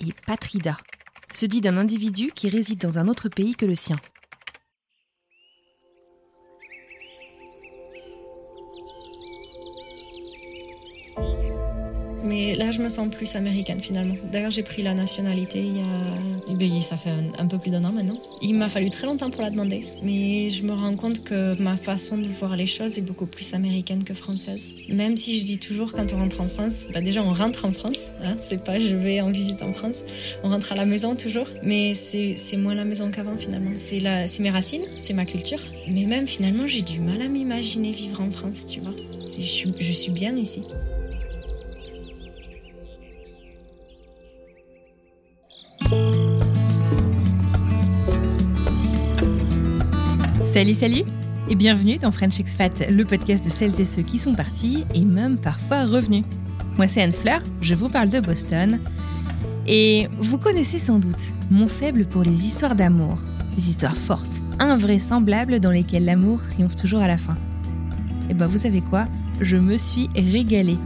et patrida. Se dit d'un individu qui réside dans un autre pays que le sien. Là, je me sens plus américaine finalement. D'ailleurs, j'ai pris la nationalité il y a. eh bien, ça fait un, un peu plus d'un an maintenant. Il m'a fallu très longtemps pour la demander. Mais je me rends compte que ma façon de voir les choses est beaucoup plus américaine que française. Même si je dis toujours quand on rentre en France, bah déjà on rentre en France. Hein, c'est pas je vais en visite en France. On rentre à la maison toujours. Mais c'est c'est moins la maison qu'avant finalement. C'est mes racines, c'est ma culture. Mais même finalement, j'ai du mal à m'imaginer vivre en France, tu vois. C'est- Je suis, je suis bien ici. Salut, salut et bienvenue dans French Expat, le podcast de celles et ceux qui sont partis et même parfois revenus. Moi c'est Anne Fleur, je vous parle de Boston et vous connaissez sans doute mon faible pour les histoires d'amour, les histoires fortes, invraisemblables dans lesquelles l'amour triomphe toujours à la fin. Et ben vous savez quoi? Je me suis régalée.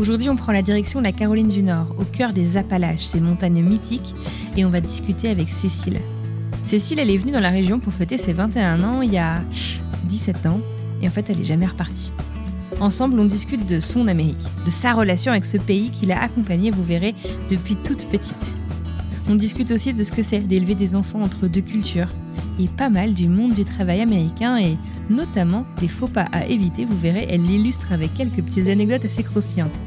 Aujourd'hui on prend la direction de la Caroline du Nord, au cœur des Appalaches, ces montagnes mythiques, et on va discuter avec Cécile. Cécile, elle est venue dans la région pour fêter ses 21 ans il y a 17 ans, et en fait, elle est jamais repartie. Ensemble, on discute de son Amérique, de sa relation avec ce pays qui l'a accompagnée, vous verrez, depuis toute petite. On discute aussi de ce que c'est d'élever des enfants entre deux cultures, et pas mal du monde du travail américain, et notamment des faux pas à éviter, vous verrez, elle l'illustre avec quelques petites anecdotes assez croustillantes.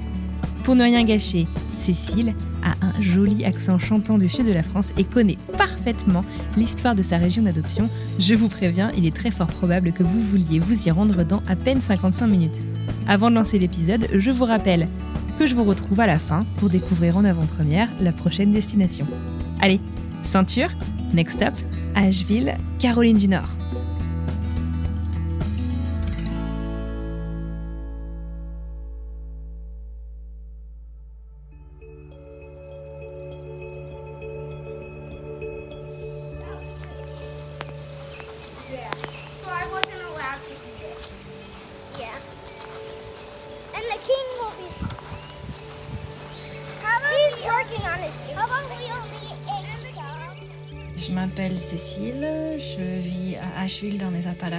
Pour ne rien gâcher, Cécile a un joli accent chantant du sud de la France et connaît parfaitement l'histoire de sa région d'adoption. Je vous préviens, il est très fort probable que vous vouliez vous y rendre dans à peine 55 minutes. Avant de lancer l'épisode, je vous rappelle que je vous retrouve à la fin pour découvrir en avant-première la prochaine destination. Allez, ceinture, next stop, Asheville, Caroline du Nord.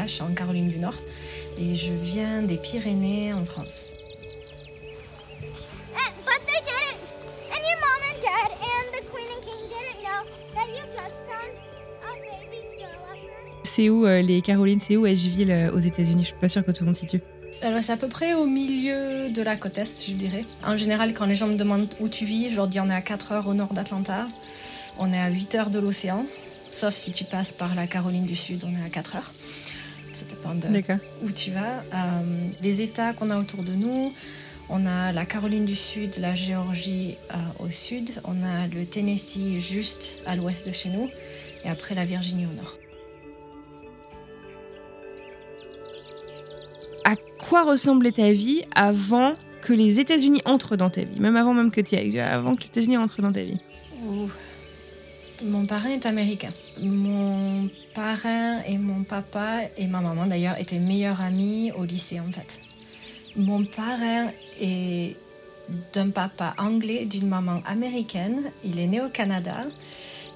Appalaches en Caroline du Nord et je viens des Pyrénées en France. Leopard. C'est où euh, les Carolines? C'est où Asheville euh, aux États-Unis? Je suis pas sûre que tout le monde situe. Alors c'est à peu près au milieu de la côte est, je dirais. En général, quand les gens me demandent où tu vis, je leur dis on est à 4 heures au nord d'Atlanta, on est à 8 heures de l'océan, sauf si tu passes par la Caroline du Sud, on est à 4 heures. Ça dépend de où tu vas. Euh, les États qu'on a autour de nous, on a la Caroline du Sud, la Géorgie euh, au sud, on a le Tennessee juste à l'ouest de chez nous, et après la Virginie au nord. à quoi ressemblait ta vie avant que les États-Unis entrent dans ta vie? Même avant même que tu ailles, avant que les États-Unis entrent dans ta vie. Ouh. Mon parrain est américain. Mon parrain et mon papa et ma maman d'ailleurs étaient meilleurs amis au lycée en fait. Mon parrain est d'un papa anglais, d'une maman américaine. Il est né au Canada.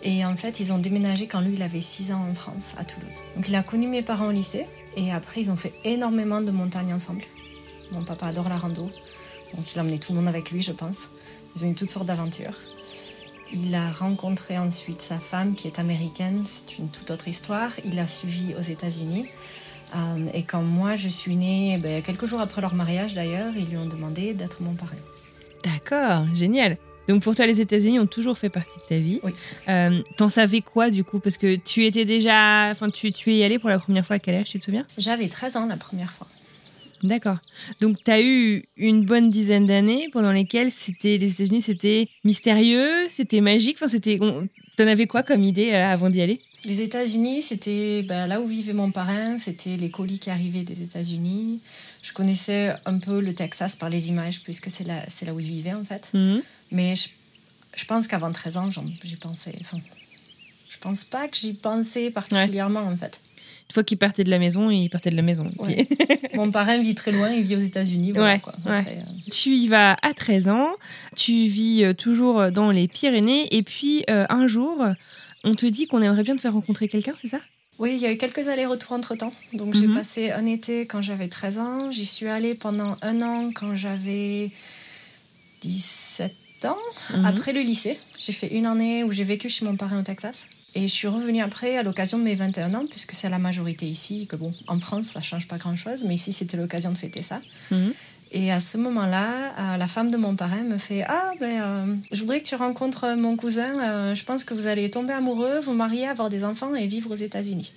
Et en fait, ils ont déménagé quand lui, il avait 6 ans en France, à Toulouse. Donc il a connu mes parents au lycée. Et après, ils ont fait énormément de montagnes ensemble. Mon papa adore la rando. Donc il a emmené tout le monde avec lui, je pense. Ils ont eu toutes sortes d'aventures. Il a rencontré ensuite sa femme qui est américaine, c'est une toute autre histoire. Il a suivi aux États-Unis. Euh, et quand moi je suis née, ben, quelques jours après leur mariage d'ailleurs, ils lui ont demandé d'être mon parrain. D'accord, génial. Donc pour toi, les États-Unis ont toujours fait partie de ta vie. Oui. Euh, T'en savais quoi du coup? Parce que tu étais déjà, enfin tu, tu y allais pour la première fois à quel âge Tu te souviens? J'avais 13 ans la première fois. D'accord. Donc tu as eu une bonne dizaine d'années pendant lesquelles c'était les États-Unis, c'était mystérieux, c'était magique. Enfin c'était, t'en avais quoi comme idée euh, avant d'y aller? Les États-Unis, c'était ben, là où vivait mon parrain, c'était les colis qui arrivaient des États-Unis. Je connaissais un peu le Texas par les images, puisque c'est là, c'est là où il vivait en fait. Mhm. Mais je, je pense qu'avant 13 ans, j'y pensais. Enfin, je pense pas que j'y pensais particulièrement en fait. Une fois qu'il partait de la maison, il partait de la maison. Ouais. Mon parrain vit très loin, il vit aux États-Unis. Voilà, Ouais, quoi. ouais. Après, euh, Tu y vas à 13 ans, tu vis euh, toujours dans les Pyrénées, et puis euh, un jour, on te dit qu'on aimerait bien te faire rencontrer quelqu'un, c'est ça? Oui, il y a eu quelques allers-retours entre temps. Donc j'ai Mhm. passé un été quand j'avais 13 ans. J'y suis allée pendant un an quand j'avais 17 ans. Mhm. Après le lycée, j'ai fait une année où j'ai vécu chez mon parrain au Texas. Et je suis revenue après à l'occasion de mes 21 ans, puisque c'est la majorité ici, que bon, en France, ça change pas grand-chose, mais ici, c'était l'occasion de fêter ça. Mhm. Et à ce moment-là, euh, la femme de mon parrain me fait Ah, ben, euh, je voudrais que tu rencontres mon cousin. euh, je pense que vous allez tomber amoureux, vous marier, avoir des enfants et vivre aux États-Unis.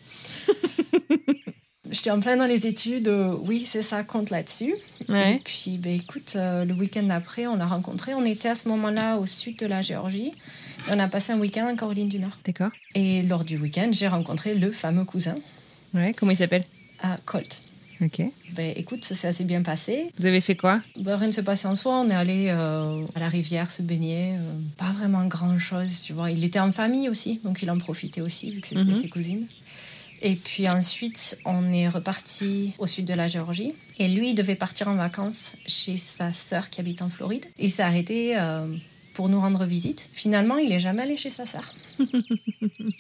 J'étais en plein dans les études. euh, oui, c'est ça, compte là-dessus. Ouais. Et puis, ben, écoute, le week-end d'après, on l'a rencontré. On était à ce moment-là au sud de la Géorgie. On a passé un week-end en Caroline du Nord. D'accord. Et lors du week-end, j'ai rencontré le fameux cousin Ouais, comment il s'appelle? À Colt. Ok. Ben, écoute, ça s'est assez bien passé. Vous avez fait quoi? Ben, rien ne s'est passé en soi. On est allé euh, à la rivière se baigner. euh, pas vraiment grand-chose, tu vois. Il était en famille aussi, donc il en profitait aussi, vu que c'était Mhm. ses cousines. Et puis ensuite, on est reparti au sud de la Géorgie. Et lui, il devait partir en vacances chez sa sœur qui habite en Floride. Il s'est arrêté euh, pour nous rendre visite. Finalement, il est jamais allé chez sa sœur.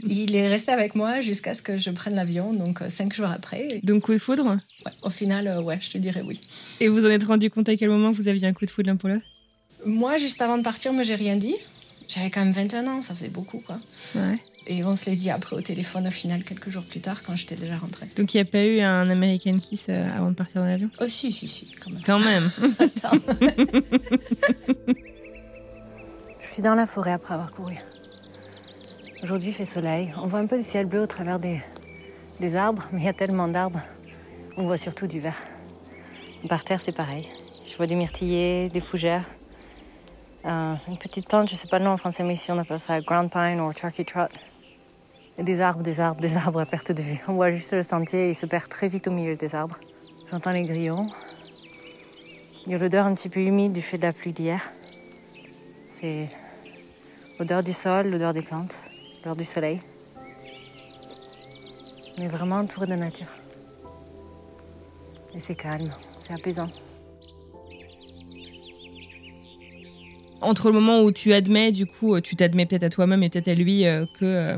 il est resté avec moi jusqu'à ce que je prenne l'avion, donc euh, cinq jours après. Donc coup de foudre? Ouais, au final, euh, ouais, je te dirais oui. Et vous en êtes rendu compte à quel moment vous aviez un coup de foudre l'un pour l'autre? Moi, juste avant de partir, moi, j'ai rien dit. J'avais quand même 21 ans, ça faisait beaucoup, quoi. Ouais. Et on se l'est dit après au téléphone, au final, quelques jours plus tard, quand j'étais déjà rentrée. Donc il n'y a pas eu un American Kiss avant de partir dans l'avion? Oh, si, si, si, quand même. Quand même. Attends. Suis dans la forêt après avoir couru. Aujourd'hui, il fait soleil. On voit un peu du ciel bleu au travers des, des arbres, mais il y a tellement d'arbres. On voit surtout du vert. Par terre, c'est pareil. Je vois des myrtillers, des fougères. Euh, une petite plante, je sais pas le nom en français, mais ici on appelle ça ground pine ou turkey trot. Et des arbres, des arbres, des arbres à perte de vue. On voit juste le sentier, il se perd très vite au milieu des arbres. J'entends les grillons. Il y a l'odeur un petit peu humide du fait de la pluie d'hier. C'est l'odeur du sol, l'odeur des plantes, l'odeur du soleil. On est vraiment entouré de nature. Et c'est calme, c'est apaisant. Entre le moment où tu admets, du coup, euh, tu t'admets peut-être à toi-même et peut-être à lui euh, que euh,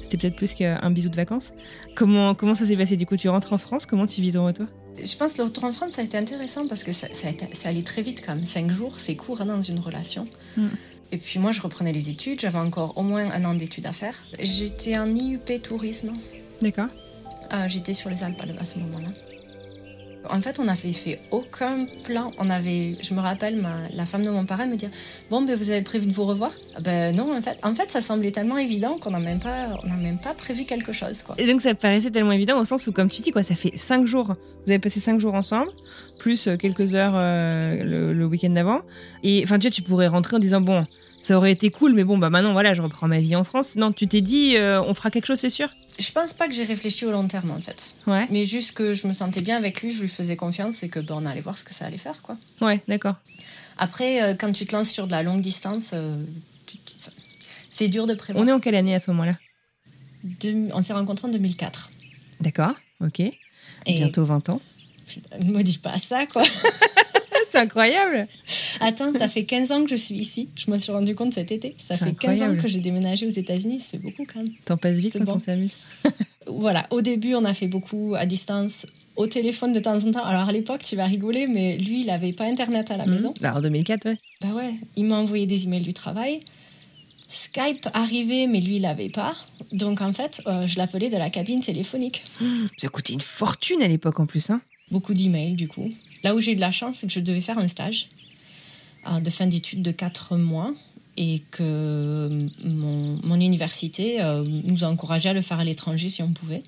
c'était peut-être plus qu'un bisou de vacances. Comment, comment ça s'est passé? Du coup, tu rentres en France, comment tu vis ton retour? Je pense que le retour en France, ça a été intéressant parce que ça, ça, a été- ça allait très vite quand même. Cinq jours, c'est court hein, dans une relation. Mm. Et puis moi, je reprenais les études. J'avais encore au moins un an d'études à faire. J'étais en IUP tourisme. D'accord. Ah, J'étais sur les Alpes à ce moment-là. En fait, on n'avait fait aucun plan. On avait, je me rappelle, ma- la femme de mon parrain me dire Bon, ben, vous avez prévu de vous revoir? Ah Ben non, en fait, en fait, ça semblait tellement évident qu'on n'a même, pas- on même pas prévu quelque chose. Quoi. Et donc ça paraissait tellement évident au sens où, comme tu dis, quoi, ça fait cinq jours. Vous avez passé cinq jours ensemble, plus euh, quelques heures euh, le, le week-end d'avant. Et enfin, tu vois, tu pourrais rentrer en disant bon, ça aurait été cool, mais bon, bah maintenant, voilà, je reprends ma vie en France. Non, tu t'es dit, euh, on fera quelque chose, c'est sûr? Je pense pas que j'ai réfléchi au long terme, en fait. Ouais. Mais juste que je me sentais bien avec lui, je lui faisais confiance et que ben, on allait voir ce que ça allait faire. quoi. Ouais, d'accord. Après, euh, quand tu te lances sur de la longue distance, euh, tu- tu- enfin, c'est dur de prévoir. On est en quelle année à ce moment-là? On s'est rencontrés en 2004. D'accord. Ok. Et Bientôt 20 ans. Putain, ne me dis pas ça, quoi. C'est incroyable. Attends, ça fait 15 ans que je suis ici. Je me suis rendu compte cet été. Ça fait 15 incroyable. ans que j'ai déménagé aux États-Unis. Ça fait beaucoup quand même. T'en passes vite quand bon. on s'amuse. Voilà, au début, on a fait beaucoup à distance, au téléphone de temps en temps. Alors à l'époque, tu vas rigoler, mais lui, il avait pas internet à la maison. Bah, en 2004, ouais. Bah ouais, il m'a envoyé des emails du travail. Skype arrivait, mais lui, il l'avait pas. Donc en fait, euh, je l'appelais de la cabine téléphonique. Ça coûtait une fortune à l'époque en plus. Hein. Beaucoup d'emails, du coup. Là où j'ai eu de la chance, c'est que je devais faire un stage euh, de fin d'études de 4 mois et que mon, mon université euh, nous a encouragé à le faire à l'étranger si on pouvait.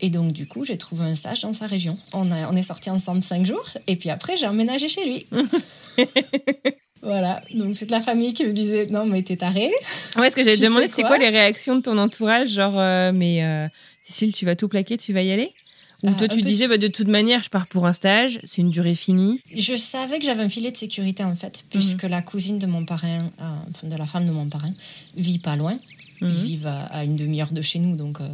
Et donc, du coup, j'ai trouvé un stage dans sa région. On, a, on est sortis ensemble cinq jours, et puis après, j'ai emménagé chez lui. voilà, donc c'est de la famille qui me disait Non, mais t'es taré. Ouais, ce que j'avais demandé, c'était quoi quoi les réactions de ton entourage Genre, euh, mais euh, Cécile, tu vas tout plaquer, tu vas y aller? Ou Euh, toi, tu disais, bah, de toute manière, je pars pour un stage, c'est une durée finie. Je savais que j'avais un filet de sécurité, en fait, puisque la cousine de mon parrain, euh, de la femme de mon parrain, vit pas loin. Ils vivent à, à une demi-heure de chez nous, donc. euh,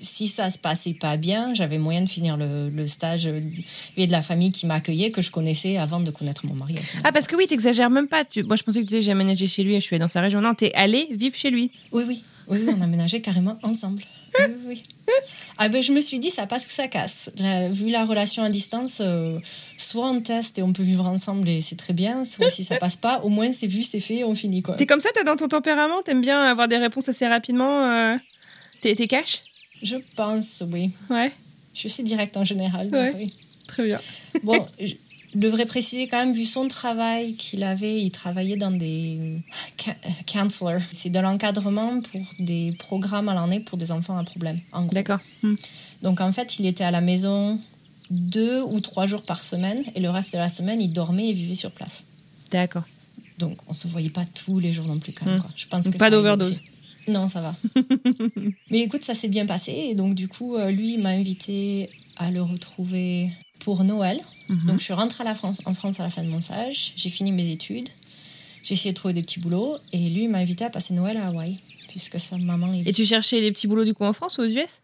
si ça se passait pas bien, j'avais moyen de finir le, le stage et de la famille qui m'accueillait que je connaissais avant de connaître mon mari. Ah, parce que oui, t'exagères même pas. Tu... Moi, je pensais que tu disais, j'ai aménagé chez lui et je suis allée dans sa région. Non, t'es allé vivre chez lui. Oui, oui, oui, on a ménagé carrément ensemble. Oui. Ah ben, je me suis dit, ça passe ou ça casse. Vu la relation à distance, euh, soit on teste et on peut vivre ensemble et c'est très bien, soit si ça passe pas, au moins c'est vu, c'est fait, on finit quoi. T'es comme ça, toi, dans ton tempérament? T'aimes bien avoir des réponses assez rapidement euh, T'es t'es cash Je pense, oui. Ouais, Je suis assez directe en général. donc Ouais. oui. très bien. Bon, je devrais préciser quand même, vu son travail qu'il avait, il travaillait dans des ca- counselors. C'est de l'encadrement pour des programmes à l'année pour des enfants à problème. en gros. D'accord. Hmm. Donc en fait, il était à la maison deux ou trois jours par semaine et le reste de la semaine, il dormait et vivait sur place. D'accord. Donc on se voyait pas tous les jours non plus quand même. Hmm. quoi. Je pense Donc que pas d'overdose. Non, ça va. Mais écoute, ça s'est bien passé et donc du coup, euh, lui il m'a invité à le retrouver pour Noël. Mhm. Donc je suis rentrée à la France, en France à la fin de mon stage. J'ai fini mes études. J'ai essayé de trouver des petits boulots et lui il m'a invité à passer Noël à Hawaï puisque sa maman est Et tu cherchais les petits boulots du coup en France ou aux US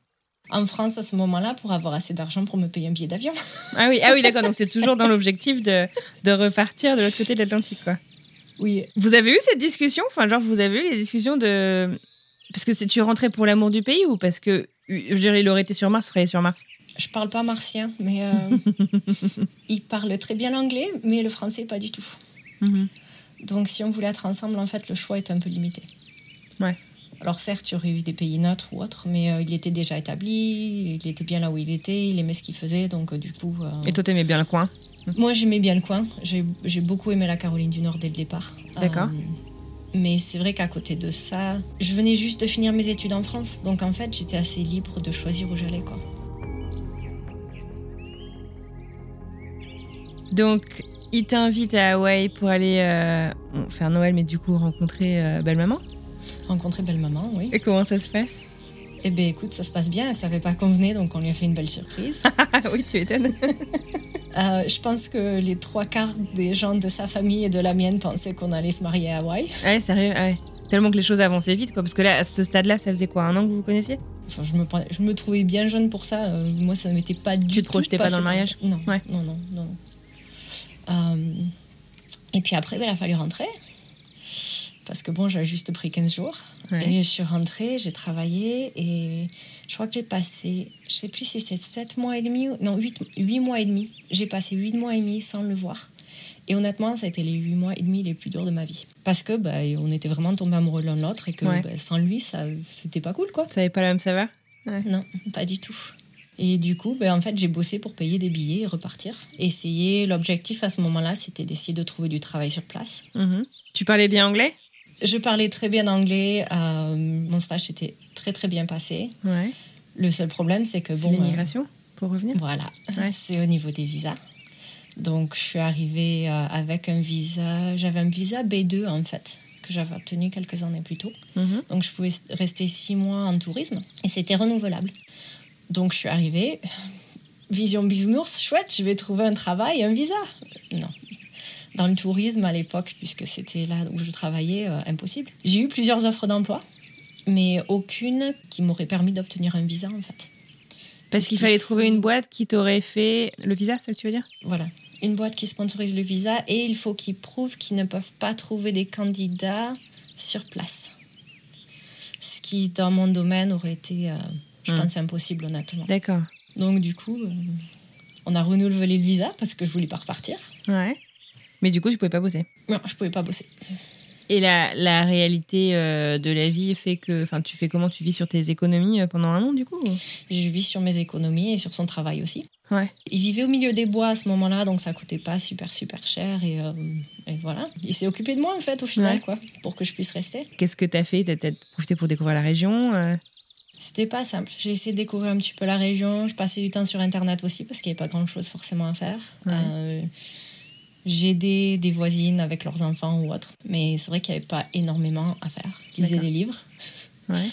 en France à ce moment-là pour avoir assez d'argent pour me payer un billet d'avion. Ah oui, ah oui d'accord. Donc c'est toujours dans l'objectif de, de repartir de l'autre côté de l'Atlantique, quoi. Oui, Vous avez eu cette discussion? Enfin, genre, vous avez eu les discussions de. Parce que tu rentrais pour l'amour du pays ou parce que. Je dirais, il aurait été sur Mars, serait sur Mars? Je parle pas martien, mais euh, il parle très bien l'anglais, mais le français pas du tout. Mhm. Donc si on voulait être ensemble, en fait, le choix est un peu limité. Ouais. Alors certes, il y aurait eu des pays neutres ou autres, mais euh, il était déjà établi, il était bien là où il était, il aimait ce qu'il faisait, donc euh, du coup... euh, Et toi, t'aimais bien le coin? Moi, j'aimais bien le coin. J'ai j'ai beaucoup aimé la Caroline du Nord dès le départ. D'accord. Mais c'est vrai qu'à côté de ça, je venais juste de finir mes études en France, donc en fait, j'étais assez libre de choisir où j'allais, quoi. Donc, il t'invite à Hawaï pour aller euh, faire Noël, mais du coup rencontrer euh, belle-maman. Rencontrer belle maman, oui. Et comment ça se passe? Eh ben écoute, ça se passe bien, elle savait pas qu'on venait, donc on lui a fait une belle surprise. Ah oui, tu étonnes. Euh, je pense que les trois quarts des gens de sa famille et de la mienne pensaient qu'on allait se marier à Hawaï. ouais, sérieux, ouais. Tellement que les choses avançaient vite, quoi. Parce que là, à ce stade-là, ça faisait quoi Un an que vous vous connaissiez? Enfin, je me, je me trouvais bien jeune pour ça. euh, moi, ça ne m'était pas du Tu te tout projetais pas dans le mariage? Non, Ouais. non, non, non. Et puis après, ben, il a fallu rentrer. Parce que bon, j'avais juste pris 15 jours. Ouais. Et je suis rentrée, j'ai travaillé et je crois que j'ai passé, je sais plus si c'est 7 mois et demi, ou- non, 8, 8 mois et demi. J'ai passé 8 mois et demi sans le voir. Et honnêtement, ça a été les 8 mois et demi les plus durs de ma vie. Parce que bah, on était vraiment tombés amoureux l'un de l'autre et que Ouais. bah, sans lui, ça c'était pas cool quoi. Ça avait pas la même saveur Non, pas du tout. Et du coup, ben, en fait, j'ai bossé pour payer des billets et repartir. Essayer, l'objectif à ce moment-là, c'était d'essayer de trouver du travail sur place. Mhm. Tu parlais bien anglais? Je parlais très bien anglais. euh, mon stage s'était très très bien passé. Ouais. Le seul problème, c'est que C'est bon, euh, l'immigration, pour revenir? voilà, Ouais. c'est au niveau des visas. Donc, je suis arrivée euh, avec un visa. J'avais un visa B2 en fait que j'avais obtenu quelques années plus tôt. Mhm. Donc, je pouvais rester six mois en tourisme et c'était renouvelable. Donc, je suis arrivée. Vision bisounours, chouette, je vais trouver un travail, un visa. Non. Dans le tourisme à l'époque, puisque c'était là où je travaillais, euh, impossible. J'ai eu plusieurs offres d'emploi, mais aucune qui m'aurait permis d'obtenir un visa en fait. Parce qu'il fallait trouver une boîte qui t'aurait fait le visa, c'est ça que tu veux dire? Voilà. Une boîte qui sponsorise le visa et il faut qu'ils prouvent qu'ils ne peuvent pas trouver des candidats sur place. Ce qui, dans mon domaine, aurait été, euh, je Hmm. pense, impossible, honnêtement. D'accord. Donc, du coup, euh, on a renouvelé le visa parce que je voulais pas repartir. Ouais. Mais du coup, tu pouvais pas bosser. Non, je pouvais pas bosser. Et la, la réalité euh, de la vie fait que, enfin, tu fais comment? Tu vis sur tes économies euh, pendant un an, du coup ou? Je vis sur mes économies et sur son travail aussi. Ouais. Il vivait au milieu des bois à ce moment-là, donc ça coûtait pas super super cher et, euh, et voilà. Il s'est occupé de moi en fait au final, Ouais. quoi, pour que je puisse rester. Qu'est-ce que t'as fait? T'as peut-être profité pour découvrir la région euh? C'était pas simple. J'ai essayé de découvrir un petit peu la région. Je passais du temps sur internet aussi parce qu'il n'y avait pas grand chose forcément à faire. Ouais. Euh, j'ai aidé des voisines avec leurs enfants ou autres, mais c'est vrai qu'il n'y avait pas énormément à faire. Ils faisaient D'accord. des livres. Ouais.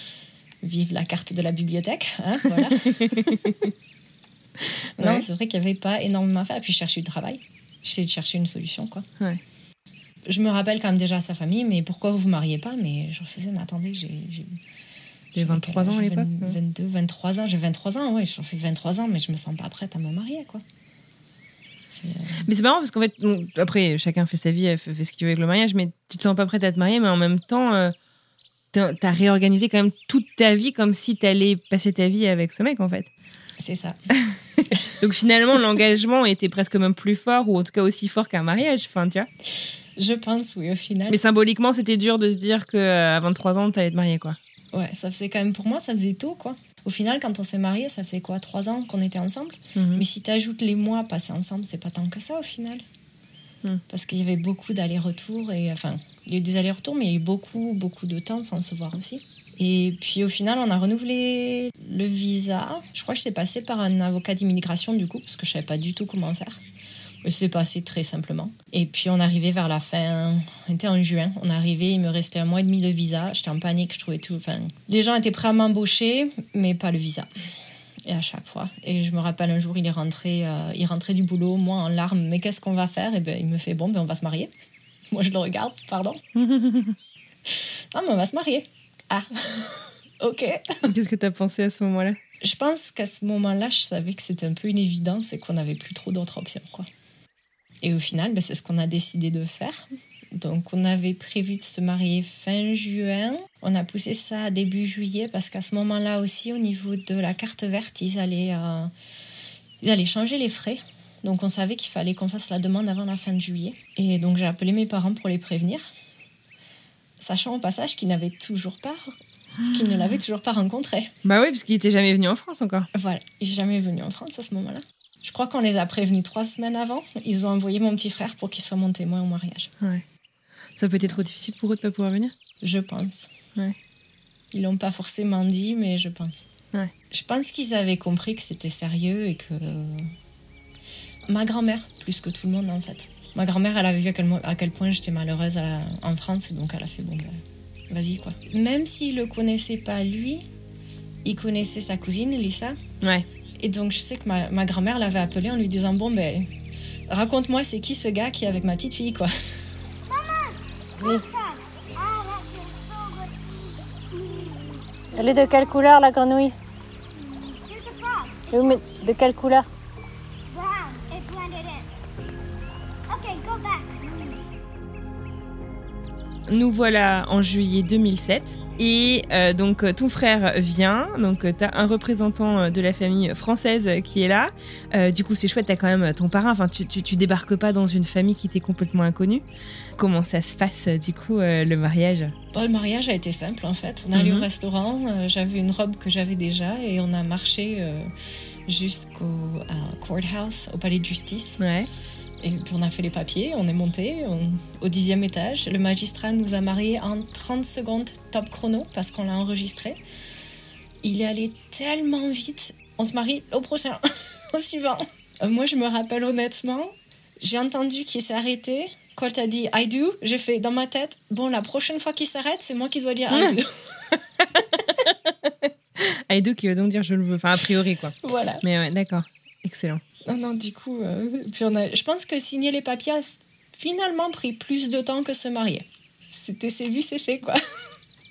Vive la carte de la bibliothèque, hein, voilà. non, Ouais. c'est vrai qu'il n'y avait pas énormément à faire. Et puis, je cherchais du travail. J'essayais de chercher une solution, quoi. Ouais. Je me rappelle quand même déjà à sa famille, mais pourquoi vous vous mariez pas? Mais je faisais, mais attendez, j'ai. J'ai- J'ai j'avais 23 quel ans à l'époque, 20 ouais. 22, 23 ans. J'ai 23 ans, ouais, j'en fais 23 ans, mais je me sens pas prête à me marier, quoi. Euh, Mais c'est marrant parce qu'en fait, bon, après, chacun fait sa vie, elle fait, fait ce qu'il veut avec le mariage, mais tu te sens pas prête à te marier, mais en même temps, euh, t'as t'as réorganisé quand même toute ta vie comme si t'allais passer ta vie avec ce mec, en fait. c'est ça. Donc finalement, l'engagement était presque même plus fort, ou en tout cas aussi fort qu'un mariage, enfin, tu vois. Je pense, oui, au final. Mais symboliquement, c'était dur de se dire qu'à 23 ans, t'allais te marier, quoi. Ouais, ça faisait quand même, pour moi, ça faisait tôt, quoi. Au final, quand on s'est mariés, ça faisait quoi, trois ans qu'on était ensemble? Mhm. Mais si tu ajoutes les mois passés ensemble, c'est pas tant que ça au final. Mm. Parce qu'il y avait beaucoup d'allers-retours, et enfin, il y a eu des allers-retours, mais il y a eu beaucoup, beaucoup de temps sans se voir aussi. Et puis au final, on a renouvelé le visa. Je crois que c'est passé par un avocat d'immigration du coup, parce que je savais pas du tout comment faire. Mais c'est passé très simplement. Et puis on arrivait vers la fin, on était en juin, on arrivait, il me restait un mois et demi de visa. J'étais en panique, je trouvais tout. Enfin, les gens étaient prêts à m'embaucher, mais pas le visa. Et à chaque fois. Et je me rappelle un jour, il est rentré, euh, il rentrait du boulot, moi en larmes. Mais qu'est-ce qu'on va faire? Et ben, il me fait bon, ben on va se marier. Moi je le regarde, pardon. non, mais on va se marier. Ah, ok. Qu'est-ce que t'as pensé à ce moment-là? Je pense qu'à ce moment-là, je savais que c'était un peu une évidence et qu'on n'avait plus trop d'autres options. Quoi. Et au final, ben, c'est ce qu'on a décidé de faire. Donc, on avait prévu de se marier fin juin. On a poussé ça à début juillet parce qu'à ce moment-là aussi, au niveau de la carte verte, ils allaient, euh, ils allaient changer les frais. Donc, on savait qu'il fallait qu'on fasse la demande avant la fin de juillet. Et donc, j'ai appelé mes parents pour les prévenir, sachant au passage qu'ils n'avaient toujours pas, qu'ils ne l'avaient toujours pas rencontré. Bah oui, parce qu'il était jamais venu en France encore. Voilà, il n'est jamais venu en France à ce moment-là. Je crois qu'on les a prévenus trois semaines avant. Ils ont envoyé mon petit frère pour qu'il soit mon témoin au mariage. Ouais. Ça peut être trop difficile pour eux de pas pouvoir venir? Je pense. Ouais. Ils l'ont pas forcément dit, mais je pense. Ouais. Je pense qu'ils avaient compris que c'était sérieux et que. Ma grand-mère, plus que tout le monde en fait. Ma grand-mère, elle avait vu à quel, mo- à quel point j'étais malheureuse à la- en France, donc elle a fait bon, ben, vas-y quoi. Même s'il le connaissait pas lui, il connaissait sa cousine, Lisa. Ouais. Et donc, je sais que ma, ma grand-mère l'avait appelé en lui disant Bon, ben, raconte-moi, c'est qui ce gars qui est avec ma petite fille, quoi. Ah, so good. Elle est de quelle couleur la grenouille. Oui, mais de quelle couleur Brown. It blended in. Okay, go back. Nous voilà en juillet 2007. Et euh, donc euh, ton frère vient, donc tu as un représentant euh, de la famille française euh, qui est là. Euh, du coup c'est chouette, t'as quand même ton parrain, enfin tu, tu, tu débarques pas dans une famille qui t'est complètement inconnue. Comment ça se passe euh, du coup euh, le mariage? Bon, le mariage a été simple, en fait. On est allé Mhm. au restaurant, euh, j'avais une robe que j'avais déjà, et on a marché euh, jusqu'au courthouse, au palais de justice. Ouais. Et puis on a fait les papiers, on est monté on- au dixième étage. Le magistrat nous a mariés en 30 secondes top chrono parce qu'on l'a enregistré. Il est allé tellement vite. On se marie au prochain, au suivant. Euh, moi, je me rappelle honnêtement, j'ai entendu qu'il s'est arrêté. Quand t'as dit I do, j'ai fait dans ma tête, bon, la prochaine fois qu'il s'arrête, c'est moi qui dois dire I do. Aido qui veut donc dire je le veux, enfin a priori quoi. voilà. Mais ouais, d'accord. Excellent. Non, non, du coup, euh, puis on a, je pense que signer les papiers a finalement pris plus de temps que se marier. C'était c'est vu, c'est fait, quoi.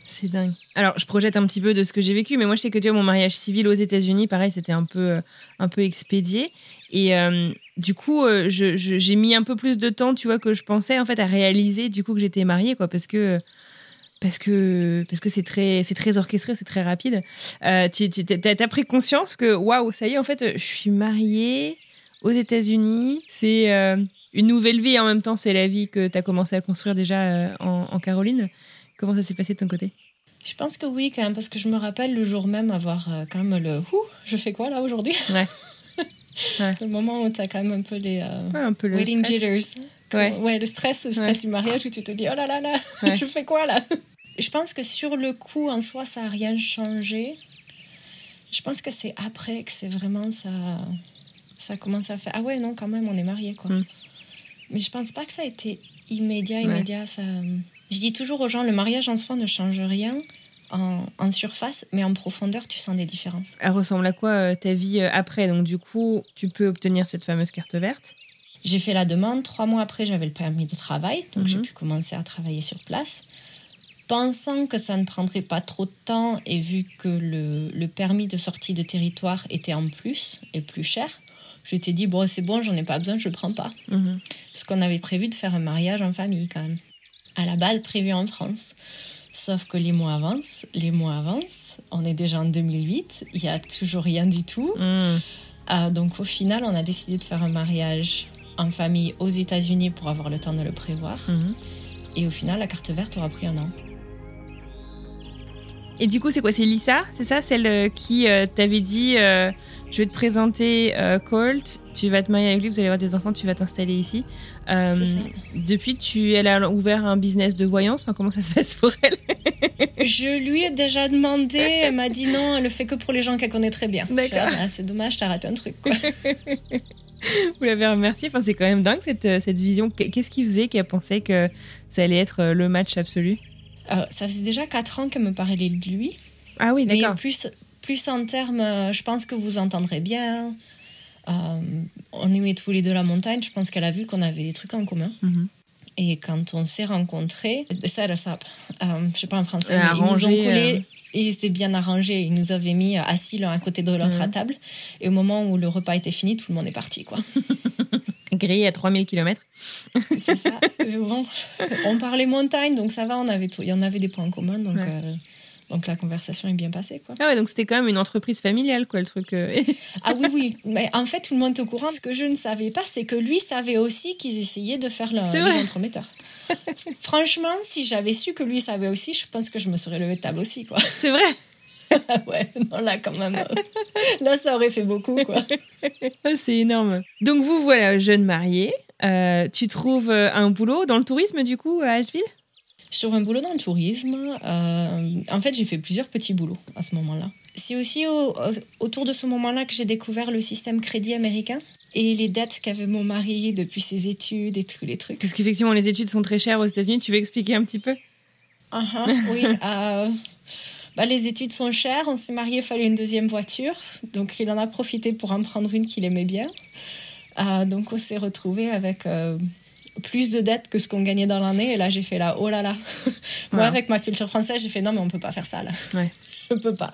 C'est dingue. Alors, je projette un petit peu de ce que j'ai vécu, mais moi, je sais que tu vois, mon mariage civil aux États-Unis, pareil, c'était un peu, euh, un peu expédié. Et euh, du coup, j'ai mis un peu plus de temps, tu vois, que je pensais, en fait, à réaliser, du coup, que j'étais mariée, quoi, parce que. Parce que parce que c'est très c'est très orchestré, c'est très rapide. Euh, tu t'as pris conscience que waouh, ça y est, en fait, je suis mariée aux États-Unis. C'est euh, une nouvelle vie et en même temps, c'est la vie que tu as commencé à construire déjà euh, en, en Caroline. Comment ça s'est passé de ton côté? Je pense que oui, quand même, parce que je me rappelle le jour même avoir quand même le Ouh, je fais quoi là aujourd'hui? Ouais. Le moment où tu as quand même un peu les Ouais, un peu le wedding stress. jitters. Ouais. ouais, le stress, le stress Ouais. du mariage où tu te dis oh là là là, Ouais. je fais quoi là? Je pense que sur le coup en soi, ça n'a rien changé. Je pense que c'est après que c'est vraiment ça, ça commence à faire ah ouais non quand même on est mariés quoi. Mm. Mais je pense pas que ça a été immédiat Ouais. immédiat. Ça, je dis toujours aux gens le mariage en soi ne change rien. En, en surface, mais en profondeur, tu sens des différences. Elle ressemble à quoi euh, ta vie euh, après? Donc du coup, tu peux obtenir cette fameuse carte verte? J'ai fait la demande. Trois mois après, j'avais le permis de travail. Donc, j'ai Mhm. pu commencer à travailler sur place. Pensant que ça ne prendrait pas trop de temps et vu que le, le permis de sortie de territoire était en plus et plus cher, je t'ai dit, bon, c'est bon, j'en ai pas besoin, je le prends pas. Parce qu'on avait prévu de faire un mariage en famille quand même. À la base, prévu en France. Sauf que les mois avancent, les mois avancent. On est déjà en 2008, il y a toujours rien du tout. Mmh. Euh, donc au final, on a décidé de faire un mariage en famille aux États-Unis pour avoir le temps de le prévoir. Mhm. Et au final, la carte verte aura pris un an. Et du coup, c'est quoi C'est Lisa, c'est ça Celle euh, qui euh, t'avait dit euh, Je vais te présenter euh, Colt, tu vas te marier avec lui, vous allez avoir des enfants, tu vas t'installer ici. Ça. depuis, tu, elle a ouvert un business de voyance. Enfin, comment ça se passe pour elle? Je lui ai déjà demandé, elle m'a dit non, elle le fait que pour les gens qu'elle connaît très bien. D'accord. Ah, bah, c'est dommage, t'as raté un truc. Quoi. Vous l'avez remercié. Enfin, c'est quand même dingue cette, cette vision. Qu'est-ce qui faisait qu'elle pensait que ça allait être le match absolu? Euh, ça faisait déjà 4 ans qu'elle me parlait de lui. Ah oui, Mais d'accord. plus, plus en termes, euh, je pense que vous entendrez bien. Euh, on aimait tous les deux la montagne. Je pense qu'elle a vu qu'on avait des trucs en commun. Mhm. Et quand on s'est rencontrés, ça, le sap, euh, je sais pas en français, Euh, mais ils nous ont. Et c'était bien arrangé. Ils nous avaient mis assis l'un à côté de l'autre Mhm. à table. Et au moment où le repas était fini, tout le monde est parti. quoi. Grillé à 3000 km. C'est ça. Bon, on parlait montagne, donc ça va. On avait tout- il y en avait des points en commun. Donc, Ouais. euh, donc la conversation est bien passée. Quoi. Ah ouais, donc c'était quand même une entreprise familiale, quoi, le truc. euh. Ah oui, oui. Mais en fait, tout le monde est au courant. Ce que je ne savais pas, c'est que lui savait aussi qu'ils essayaient de faire le- C'est les entremetteurs. Franchement, si j'avais su que lui savait aussi, je pense que je me serais levé de table aussi, quoi. c'est vrai. ouais, non, là, quand même. Là, ça aurait fait beaucoup, quoi. Ah, c'est énorme. Donc vous voilà, jeune mariée. Euh, tu trouves euh, un boulot dans le tourisme du coup à Asheville? Je trouve un boulot dans le tourisme. Euh, en fait, j'ai fait plusieurs petits boulots à ce moment-là. C'est aussi au- au- autour de ce moment-là que j'ai découvert le système crédit américain et les dettes qu'avait mon mari depuis ses études et tous les trucs. Parce qu'effectivement les études sont très chères aux États-Unis. Tu veux expliquer un petit peu? Ah, ah, oui. euh, bah, les études sont chères. On s'est mariés, il fallait une deuxième voiture. Donc, il en a profité pour en prendre une qu'il aimait bien. Euh, donc, on s'est retrouvés avec euh, plus de dettes que ce qu'on gagnait dans l'année. Et là, j'ai fait là, oh là là. Moi, avec ma culture française, j'ai fait non, mais on peut pas faire ça là. Ouais. Je peux pas.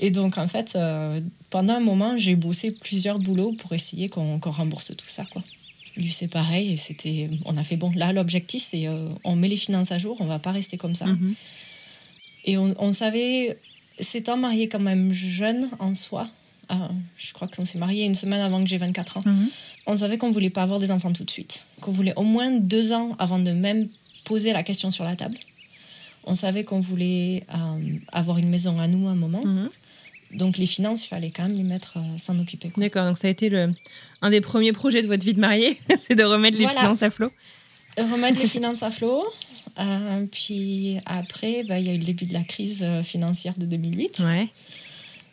Et donc, en fait, euh, pendant un moment, j'ai bossé plusieurs boulots pour essayer qu'on rembourse tout ça, quoi. Lui, c'est pareil. Et c'était, on a fait bon. Là, l'objectif, c'est euh, on met les finances à jour. On va pas rester comme ça. Mhm. Et on, on savait, s'étant marié quand même jeune en soi, euh, je crois qu'on s'est marié une semaine avant que j'ai 24 ans, Mhm. on savait qu'on voulait pas avoir des enfants tout de suite, qu'on voulait au moins deux ans avant de même poser la question sur la table. On savait qu'on voulait euh, avoir une maison à nous à un moment. Mhm. Donc les finances, il fallait quand même les mettre, euh, s'en occuper. D'accord, donc ça a été le, un des premiers projets de votre vie de mariée, c'est de remettre les Voilà. finances à flot. Remettre les finances à flot. Euh, puis après, bah, il y a eu le début de la crise euh, financière de 2008. Ouais.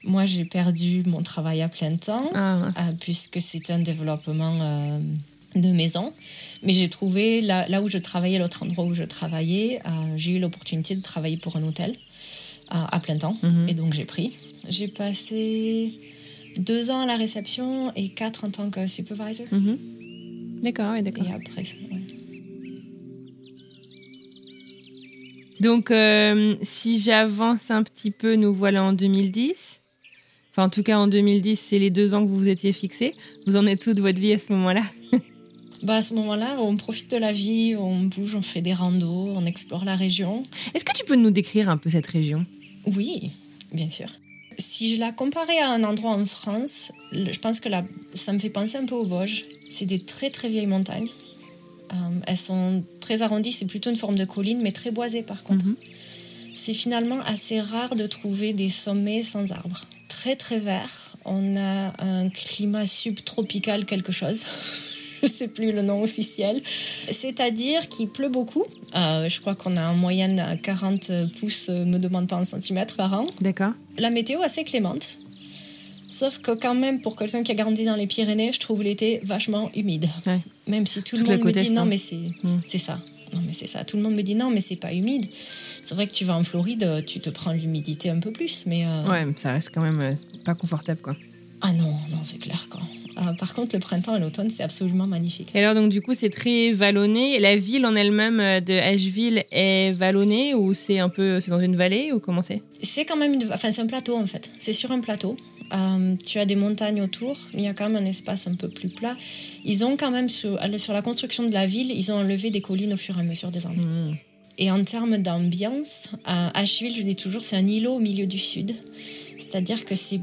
Moi, j'ai perdu mon travail à plein temps. Ah, euh, puisque c'était un développement euh, de maison. Mais j'ai trouvé, là, là où je travaillais, l'autre endroit où je travaillais, euh, j'ai eu l'opportunité de travailler pour un hôtel euh, à plein temps. Mhm. Et donc j'ai pris. J'ai passé deux ans à la réception et quatre en tant que supervisor. Mhm. D'accord, ouais, d'accord. Et après ça, ouais. Donc, euh, si j'avance un petit peu, nous voilà en 2010. Enfin, en tout cas, en 2010, c'est les deux ans que vous vous étiez fixés. Vous en êtes où de votre vie à ce moment-là? Bah, à ce moment-là, on profite de la vie, on bouge, on fait des randos, on explore la région. Est-ce que tu peux nous décrire un peu cette région? Oui, bien sûr. Si je la comparais à un endroit en France, je pense que là, ça me fait penser un peu aux Vosges. C'est des très très vieilles montagnes. Euh, elles sont très arrondies, c'est plutôt une forme de colline, mais très boisée par contre. C'est finalement assez rare de trouver des sommets sans arbres. Très très vert. On a un climat subtropical quelque chose. Je sais plus le nom officiel. C'est-à-dire qu'il pleut beaucoup. Euh, je crois qu'on a en moyenne à 40 pouces, me demande pas en centimètres par an. D'accord. La météo assez clémente. Sauf que quand même, pour quelqu'un qui a grandi dans les Pyrénées, je trouve l'été vachement humide. Ouais. Même si tout le Toute monde me dit est, non, hein. mais c'est c'est ça. Non, mais c'est ça. Tout le monde me dit non, mais c'est pas humide. C'est vrai que tu vas en Floride, tu te prends l'humidité un peu plus, mais euh, Ouais, mais ça reste quand même euh, pas confortable, quoi. Ah non, non, c'est clair quoi. Ah, par contre, le printemps et l'automne, c'est absolument magnifique. Et alors, donc, du coup, c'est très vallonné. La ville en elle-même euh, de Asheville est vallonnée ou c'est un peu. C'est dans une vallée ou comment c'est? C'est quand même, une... enfin, c'est un plateau en fait. C'est sur un plateau. Euh, tu as des montagnes autour, mais il y a quand même un espace un peu plus plat. Ils ont quand même sur, sur la construction de la ville, ils ont enlevé des collines au fur et à mesure des années. Et en termes d'ambiance, Asheville, je dis toujours, c'est un îlot au milieu du sud. C'est-à-dire que c'est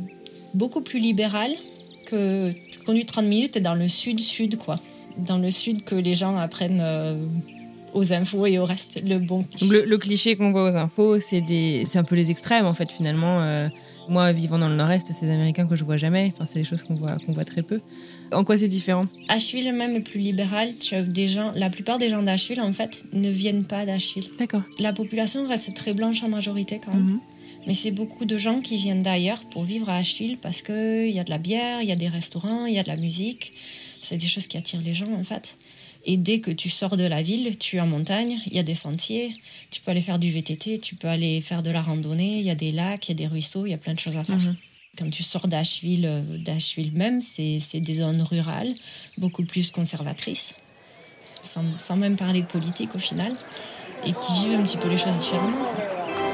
beaucoup plus libéral que tu conduis 30 minutes et dans le sud-sud, quoi. Dans le sud que les gens apprennent euh, aux infos et au reste, le bon. Le, le cliché qu'on voit aux infos, c'est des... c'est un peu les extrêmes, en fait, finalement. Euh, moi, vivant dans le Nord-Est, c'est des Américains que je vois jamais. Enfin, c'est des choses qu'on voit, qu'on voit très peu. En quoi c'est différent? Asheville même est plus libéral. Tu as des gens, la plupart des gens d'Asheville en fait ne viennent pas d'Asheville. D'accord. La population reste très blanche en majorité quand même. Mhm. Mais c'est beaucoup de gens qui viennent d'ailleurs pour vivre à Asheville parce qu'il y a de la bière, il y a des restaurants, il y a de la musique. C'est des choses qui attirent les gens en fait. Et dès que tu sors de la ville, tu es en montagne, il y a des sentiers, tu peux aller faire du VTT, tu peux aller faire de la randonnée, il y a des lacs, il y a des ruisseaux, il y a plein de choses à faire. Mhm. Quand tu sors d'Asheville, euh, d'Asheville même, c'est c'est des zones rurales, beaucoup plus conservatrices, sans, sans même parler de politique au final, et qui vivent un petit peu les choses différemment. quoi.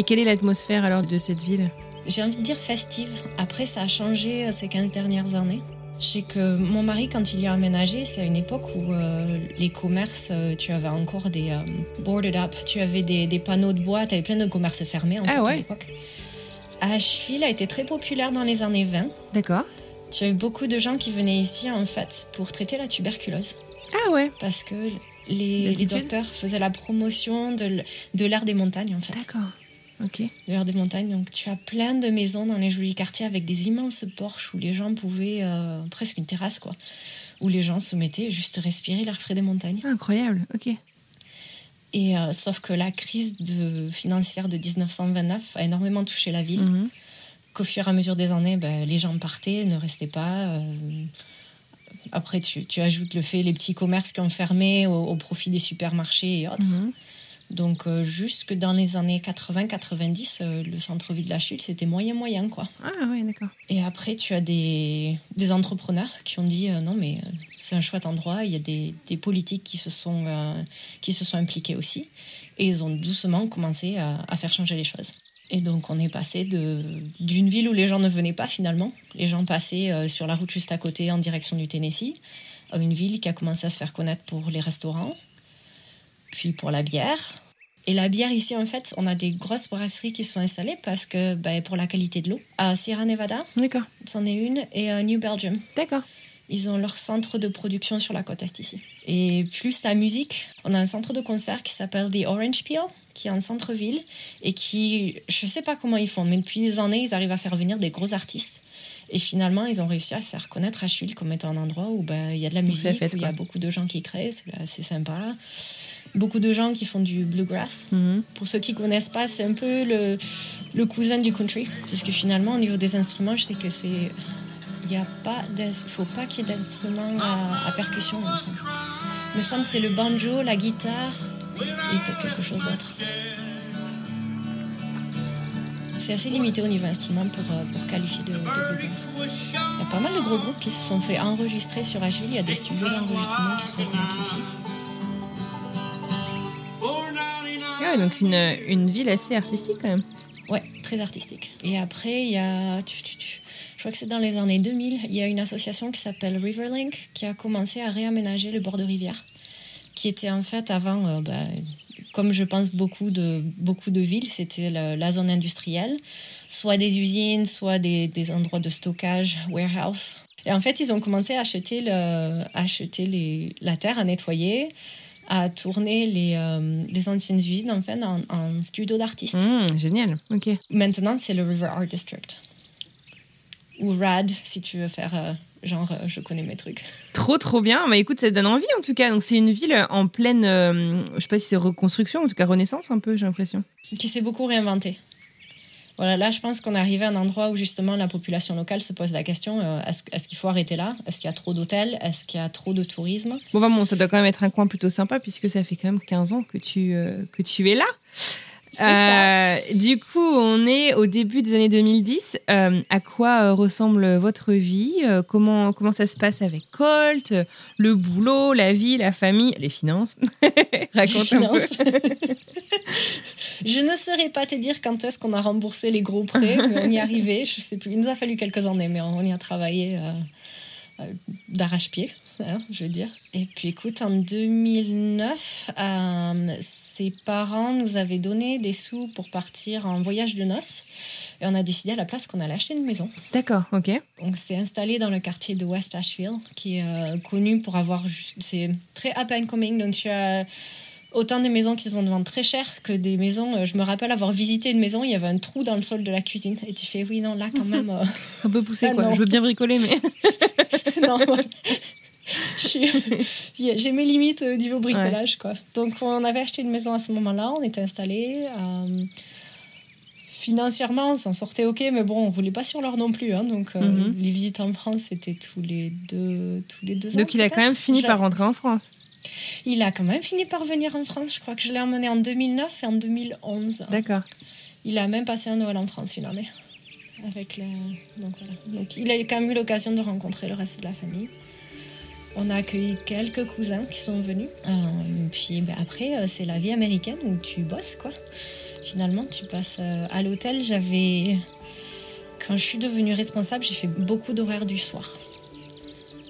Et quelle est l'atmosphère alors de cette ville? J'ai envie de dire festive. Après, ça a changé euh, ces 15 dernières années. Je sais que mon mari, quand il y a aménagé, c'est à une époque où euh, les commerces, euh, tu avais encore des euh, boarded up, tu avais des, des panneaux de bois, tu avais plein de commerces fermés en Ah fait, ouais. à l'époque. Asheville a été très populaire dans les années 20. D'accord. Tu as eu beaucoup de gens qui venaient ici en fait pour traiter la tuberculose Ah ouais. parce que les, les docteurs faisaient la promotion de l'art des montagnes en fait. D'accord. Ok. de l'art des montagnes. Donc tu as plein de maisons dans les jolis quartiers avec des immenses porches où les gens pouvaient, euh, presque une terrasse quoi, où les gens se mettaient juste respirer l'air frais des montagnes. Ah, incroyable. Ok. Et euh, sauf que la crise de, financière de 1929 a énormément touché la ville. Mhm. Qu'au fur et à mesure des années, ben, les gens partaient, ne restaient pas. euh, après, tu, tu ajoutes le fait les petits commerces qui ont fermé au, au profit des supermarchés et autres. Mhm. Donc, euh, jusque dans les années 80-90, euh, le centre-ville de la chute, c'était moyen-moyen, quoi. Ah ouais, d'accord. Et après, tu as des, des entrepreneurs qui ont dit euh, non, mais c'est un chouette endroit. Il y a des, des politiques qui se, sont, qui se sont impliqués aussi. Et ils ont doucement commencé à, à faire changer les choses. Et donc, on est passé d'une ville où les gens ne venaient pas finalement. Les gens passaient sur la route juste à côté en direction du Tennessee, à une ville qui a commencé à se faire connaître pour les restaurants, puis pour la bière. Et la bière ici, en fait, on a des grosses brasseries qui sont installées parce que ben, pour la qualité de l'eau. À Sierra Nevada, D'accord. c'en est une, et à New Belgium. D'accord. Ils ont leur centre de production sur la côte est ici. Et plus la musique, on a un centre de concert qui s'appelle The Orange Peel, qui est en centre-ville, et qui, je sais pas comment ils font, mais depuis des années, ils arrivent à faire venir des gros artistes. Et finalement, ils ont réussi à faire connaître Asheville comme étant un endroit où ben, il y a de la musique, où il y a beaucoup de gens qui créent, c'est c'est sympa. Beaucoup de gens qui font du bluegrass. Mhm. Pour ceux qui connaissent pas, c'est un peu le, le cousin du country. Puisque finalement, au niveau des instruments, je sais que c'est. Il pas d'ins- faut pas qu'il y ait d'instruments à, à percussion, il me semble. Il me semble que c'est le banjo, la guitare et peut-être quelque chose d'autre. C'est assez limité au niveau instrument pour, euh, pour qualifier de, de bluegrass. Il y a pas mal de gros groupes qui se sont fait enregistrer sur Asheville. Il y a des studios d'enregistrement qui sont connectés ici. Ah donc une, une ville assez artistique quand même. Ouais, très artistique. Et après, il y a. Je crois que c'est dans les années 2000, il y a une association qui s'appelle Riverlink qui a commencé à réaménager le bord de rivière, qui était en fait avant, euh, bah, comme je pense beaucoup de, beaucoup de villes, c'était la, la zone industrielle, soit des usines, soit des, des endroits de stockage, warehouse. Et en fait, ils ont commencé à acheter, le, acheter les, la terre à nettoyer, à tourner les, euh, les anciennes usines en, fait, en, en studio d'artistes. Mmh, génial, ok. Maintenant, c'est le River Art District. Ou RAD, si tu veux faire euh, genre, euh, je connais mes trucs. Trop trop bien. Bah écoute, ça donne envie en tout cas. Donc c'est une ville en pleine, euh, je sais pas si c'est reconstruction, en tout cas renaissance un peu, j'ai l'impression. Qui s'est beaucoup réinventé. Voilà, là, je pense qu'on est arrivé à un endroit où justement la population locale se pose la question euh, est-ce est-ce qu'il faut arrêter là? Est-ce qu'il y a trop d'hôtels? Est-ce qu'il y a trop de tourisme? Bon, bah bon, ça doit quand même être un coin plutôt sympa puisque ça fait quand même 15 ans que tu, euh, que tu es là. Ça. Euh, du coup, on est au début des années 2010. Euh, à quoi euh, ressemble votre vie? Comment, comment ça se passe avec Colt? Le boulot, la vie, la famille, les finances? Raconte un peu. Je ne saurais pas te dire quand est-ce qu'on a remboursé les gros prêts, mais on y est arrivé. Je sais plus. Il nous a fallu quelques années, mais on y a travaillé euh, euh, d'arrache-pied, hein, je veux dire. Et puis écoute, en 2009, euh, ses parents nous avaient donné des sous pour partir en voyage de noces. Et on a décidé à la place qu'on allait acheter une maison. D'accord, ok. On s'est installé dans le quartier de West Asheville, qui est euh, connu pour avoir. C'est très up and coming. Donc, tu as autant des maisons qui se vont vendre très cher que des maisons. euh, je me rappelle avoir visité une maison, il y avait un trou dans le sol de la cuisine. Et tu fais, oui, non, là, quand même. euh, Un peu poussé, Ah, quoi. non. Je veux bien bricoler, mais. non, voilà. J'ai mes limites au niveau bricolage, quoi. Donc, on avait acheté une maison à ce moment-là, on était installés. euh, financièrement, on s'en sortait ok, mais bon, on voulait pas sur l'or non plus. hein, donc, euh, Mhm. les visites en France, c'était tous les deux, tous les deux ans. Donc il a quand même fini par rentrer en France. Il a quand même fini par venir en France. Je crois que je l'ai emmené en 2009 et en 2011. D'accord. Il a même passé un Noël en France une année. Avec la... Donc, voilà. Donc, il a quand même eu l'occasion de rencontrer le reste de la famille. On a accueilli quelques cousins qui sont venus. Euh, puis ben, après, euh, c'est la vie américaine où tu bosses, quoi. Finalement, tu passes euh, à l'hôtel. J'avais. Quand je suis devenue responsable, j'ai fait beaucoup d'horaires du soir.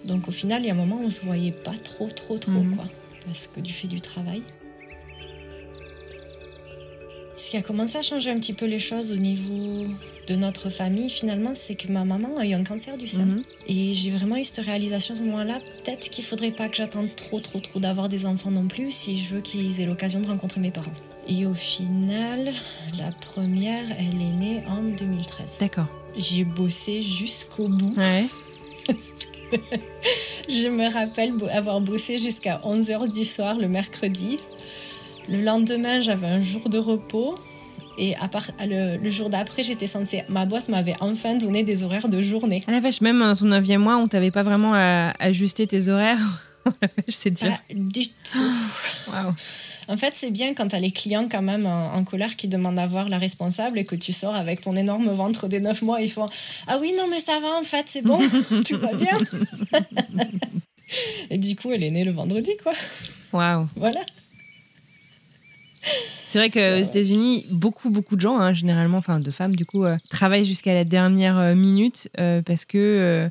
Donc au final, il y a un moment où on se voyait pas trop, trop, trop, Mhm. quoi. Parce que du fait du travail. Ce qui a commencé à changer un petit peu les choses au niveau de notre famille, finalement, c'est que ma maman a eu un cancer du sein. Mhm. Et j'ai vraiment eu cette réalisation à ce moment-là. Peut-être qu'il faudrait pas que j'attende trop, trop, trop d'avoir des enfants non plus si je veux qu'ils aient l'occasion de rencontrer mes parents. Et au final, la première, elle est née en 2013. D'accord. J'ai bossé jusqu'au bout. Ouais. Je me rappelle avoir bossé jusqu'à 11h du soir le mercredi. Le lendemain, j'avais un jour de repos. Et à part, le, le jour d'après, j'étais censée. Ma boss m'avait enfin donné des horaires de journée. À la vache, même dans ton neuvième mois, on t'avait pas vraiment à ajuster tes horaires. À la vache, c'est dur. Pas du tout. Waouh. En fait, c'est bien quand t'as les clients quand même en, en colère qui demandent à voir la responsable et que tu sors avec ton énorme ventre des 9 mois. Ils font Ah oui, non, mais ça va en fait, c'est bon, tout va bien. et du coup, elle est née le vendredi, quoi. Waouh. Voilà. C'est vrai qu'aux États-Unis, beaucoup, beaucoup de gens, hein, généralement, enfin de femmes du coup, euh, travaillent jusqu'à la dernière euh, minute euh, parce que euh,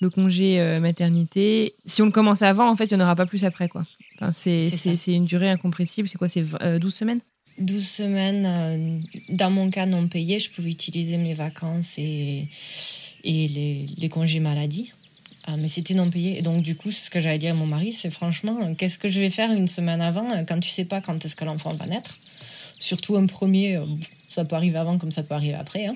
le congé euh, maternité, si on le commence avant, en fait, il n'y en aura pas plus après. quoi. Enfin, c'est une durée incompressible. C'est quoi C'est euh, 12 semaines? 12 semaines, euh, dans mon cas non payé, je pouvais utiliser mes vacances et, et les, les congés maladie. Ah, mais c'était non payé. Et donc, du coup, ce que j'allais dire à mon mari, c'est franchement, euh, qu'est-ce que je vais faire une semaine avant euh, quand tu sais pas quand est-ce que l'enfant va naître? Surtout un premier, euh, ça peut arriver avant comme ça peut arriver après. hein.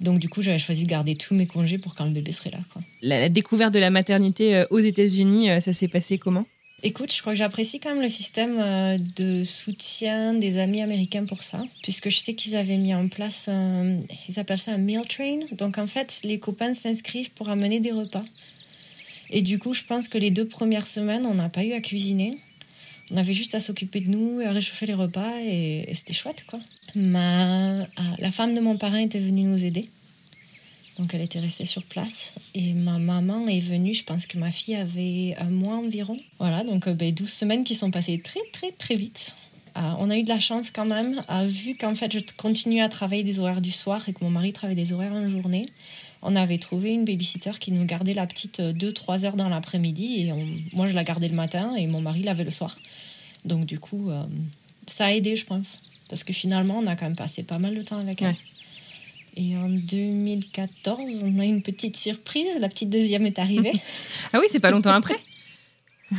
Donc, du coup, j'avais choisi de garder tous mes congés pour quand le bébé serait là. La, découverte de la maternité aux États-Unis, ça s'est passé comment? Écoute, je crois que j'apprécie quand même le système euh, de soutien des amis américains pour ça, puisque je sais qu'ils avaient mis en place, un- ils appellent ça un meal train. Donc en fait, les copains s'inscrivent pour amener des repas. Et du coup, je pense que les deux premières semaines, on n'a pas eu à cuisiner. On avait juste à s'occuper de nous, à réchauffer les repas et, et c'était chouette quoi. Ma, ah, la femme de mon parrain était venue nous aider. Donc elle était restée sur place. Et ma maman est venue, je pense que ma fille avait un mois environ. Voilà, donc euh, ben, 12 semaines qui sont passées très très très vite. Euh, on a eu de la chance quand même, euh, vu qu'en fait je continuais à travailler des horaires du soir et que mon mari travaillait des horaires en journée. On avait trouvé une babysitter qui nous gardait la petite 2-3 heures dans l'après-midi et moi je la gardais le matin et mon mari l'avait le soir. Donc du coup, euh, ça a aidé je pense. Parce que finalement on a quand même passé pas mal de temps avec elle. Et en 2014, on a eu une petite surprise. La petite deuxième est arrivée. Ah oui, c'est pas longtemps après.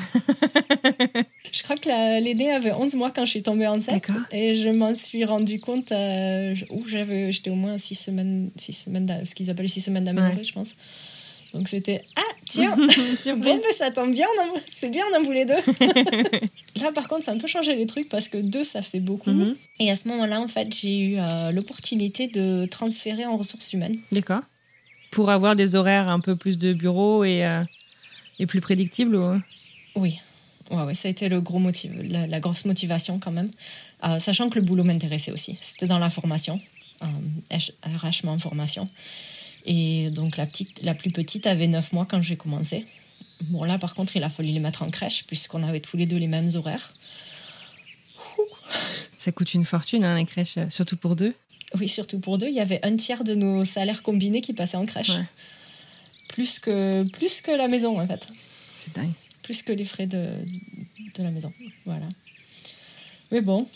je crois que la- l'aînée avait 11 mois quand je suis tombée enceinte. Et je m'en suis rendu compte euh, où j'avais, j'étais au moins 6 semaines, six semaines d'a- ce qu'ils appellent 6 semaines d'aménorrhée, Ouais. je pense. Donc c'était Ah, tiens Bon, ben, ça tombe bien, c'est bien, on en voulait deux. Là, par contre, ça a un peu changé les trucs parce que deux, ça faisait beaucoup. Mhm. Et à ce moment-là, en fait, j'ai eu euh, l'opportunité de transférer en ressources humaines. D'accord. Pour avoir des horaires un peu plus de bureau et, euh, et plus prédictibles ou- Oui, ouais, ouais, ça a été le gros motif, la, la grosse motivation quand même. Euh, sachant que le boulot m'intéressait aussi. C'était dans la formation, RH en formation. Et donc la, petite, la plus petite avait 9 mois quand j'ai commencé. Bon, là par contre, il a fallu les mettre en crèche puisqu'on avait tous les deux les mêmes horaires. Ça coûte une fortune, hein, les crèches, euh, surtout pour deux. Oui, surtout pour deux, il y avait un tiers de nos salaires combinés qui passaient en crèche. Ouais. Plus, que, plus que la maison en fait. C'est dingue. plus que les frais de, de la maison. Voilà. Mais bon,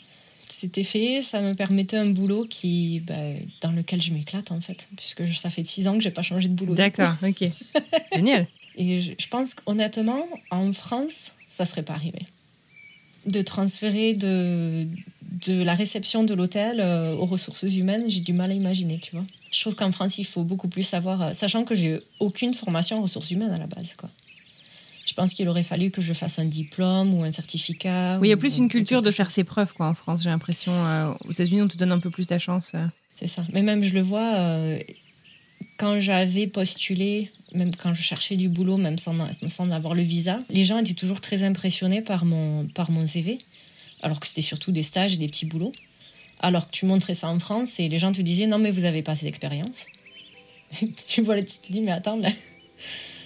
c'était fait, ça me permettait un boulot qui, bah, dans lequel je m'éclate en fait, puisque ça fait six ans que j'ai pas changé de boulot. D'accord, ok. Génial. Et je, je pense qu'honnêtement, en France, ça serait pas arrivé. De transférer de, de la réception de l'hôtel euh, aux ressources humaines, j'ai du mal à imaginer, tu vois. Je trouve qu'en France, il faut beaucoup plus savoir, euh, sachant que j'ai aucune formation en ressources humaines à la base, quoi. Je pense qu'il aurait fallu que je fasse un diplôme ou un certificat. Oui, il y a plus une culture de faire ses preuves quoi, en France, j'ai l'impression. euh, aux États-Unis, on te donne un peu plus ta chance. euh. C'est ça. Mais même, je le vois, euh, quand j'avais postulé, même quand je cherchais du boulot, même sans, sans avoir le visa, les gens étaient toujours très impressionnés par mon, par mon CV, alors que c'était surtout des stages et des petits boulots. Alors que tu montrais ça en France et les gens te disaient non, mais vous avez pas assez d'expérience. tu vois, tu te dis, mais attends, là,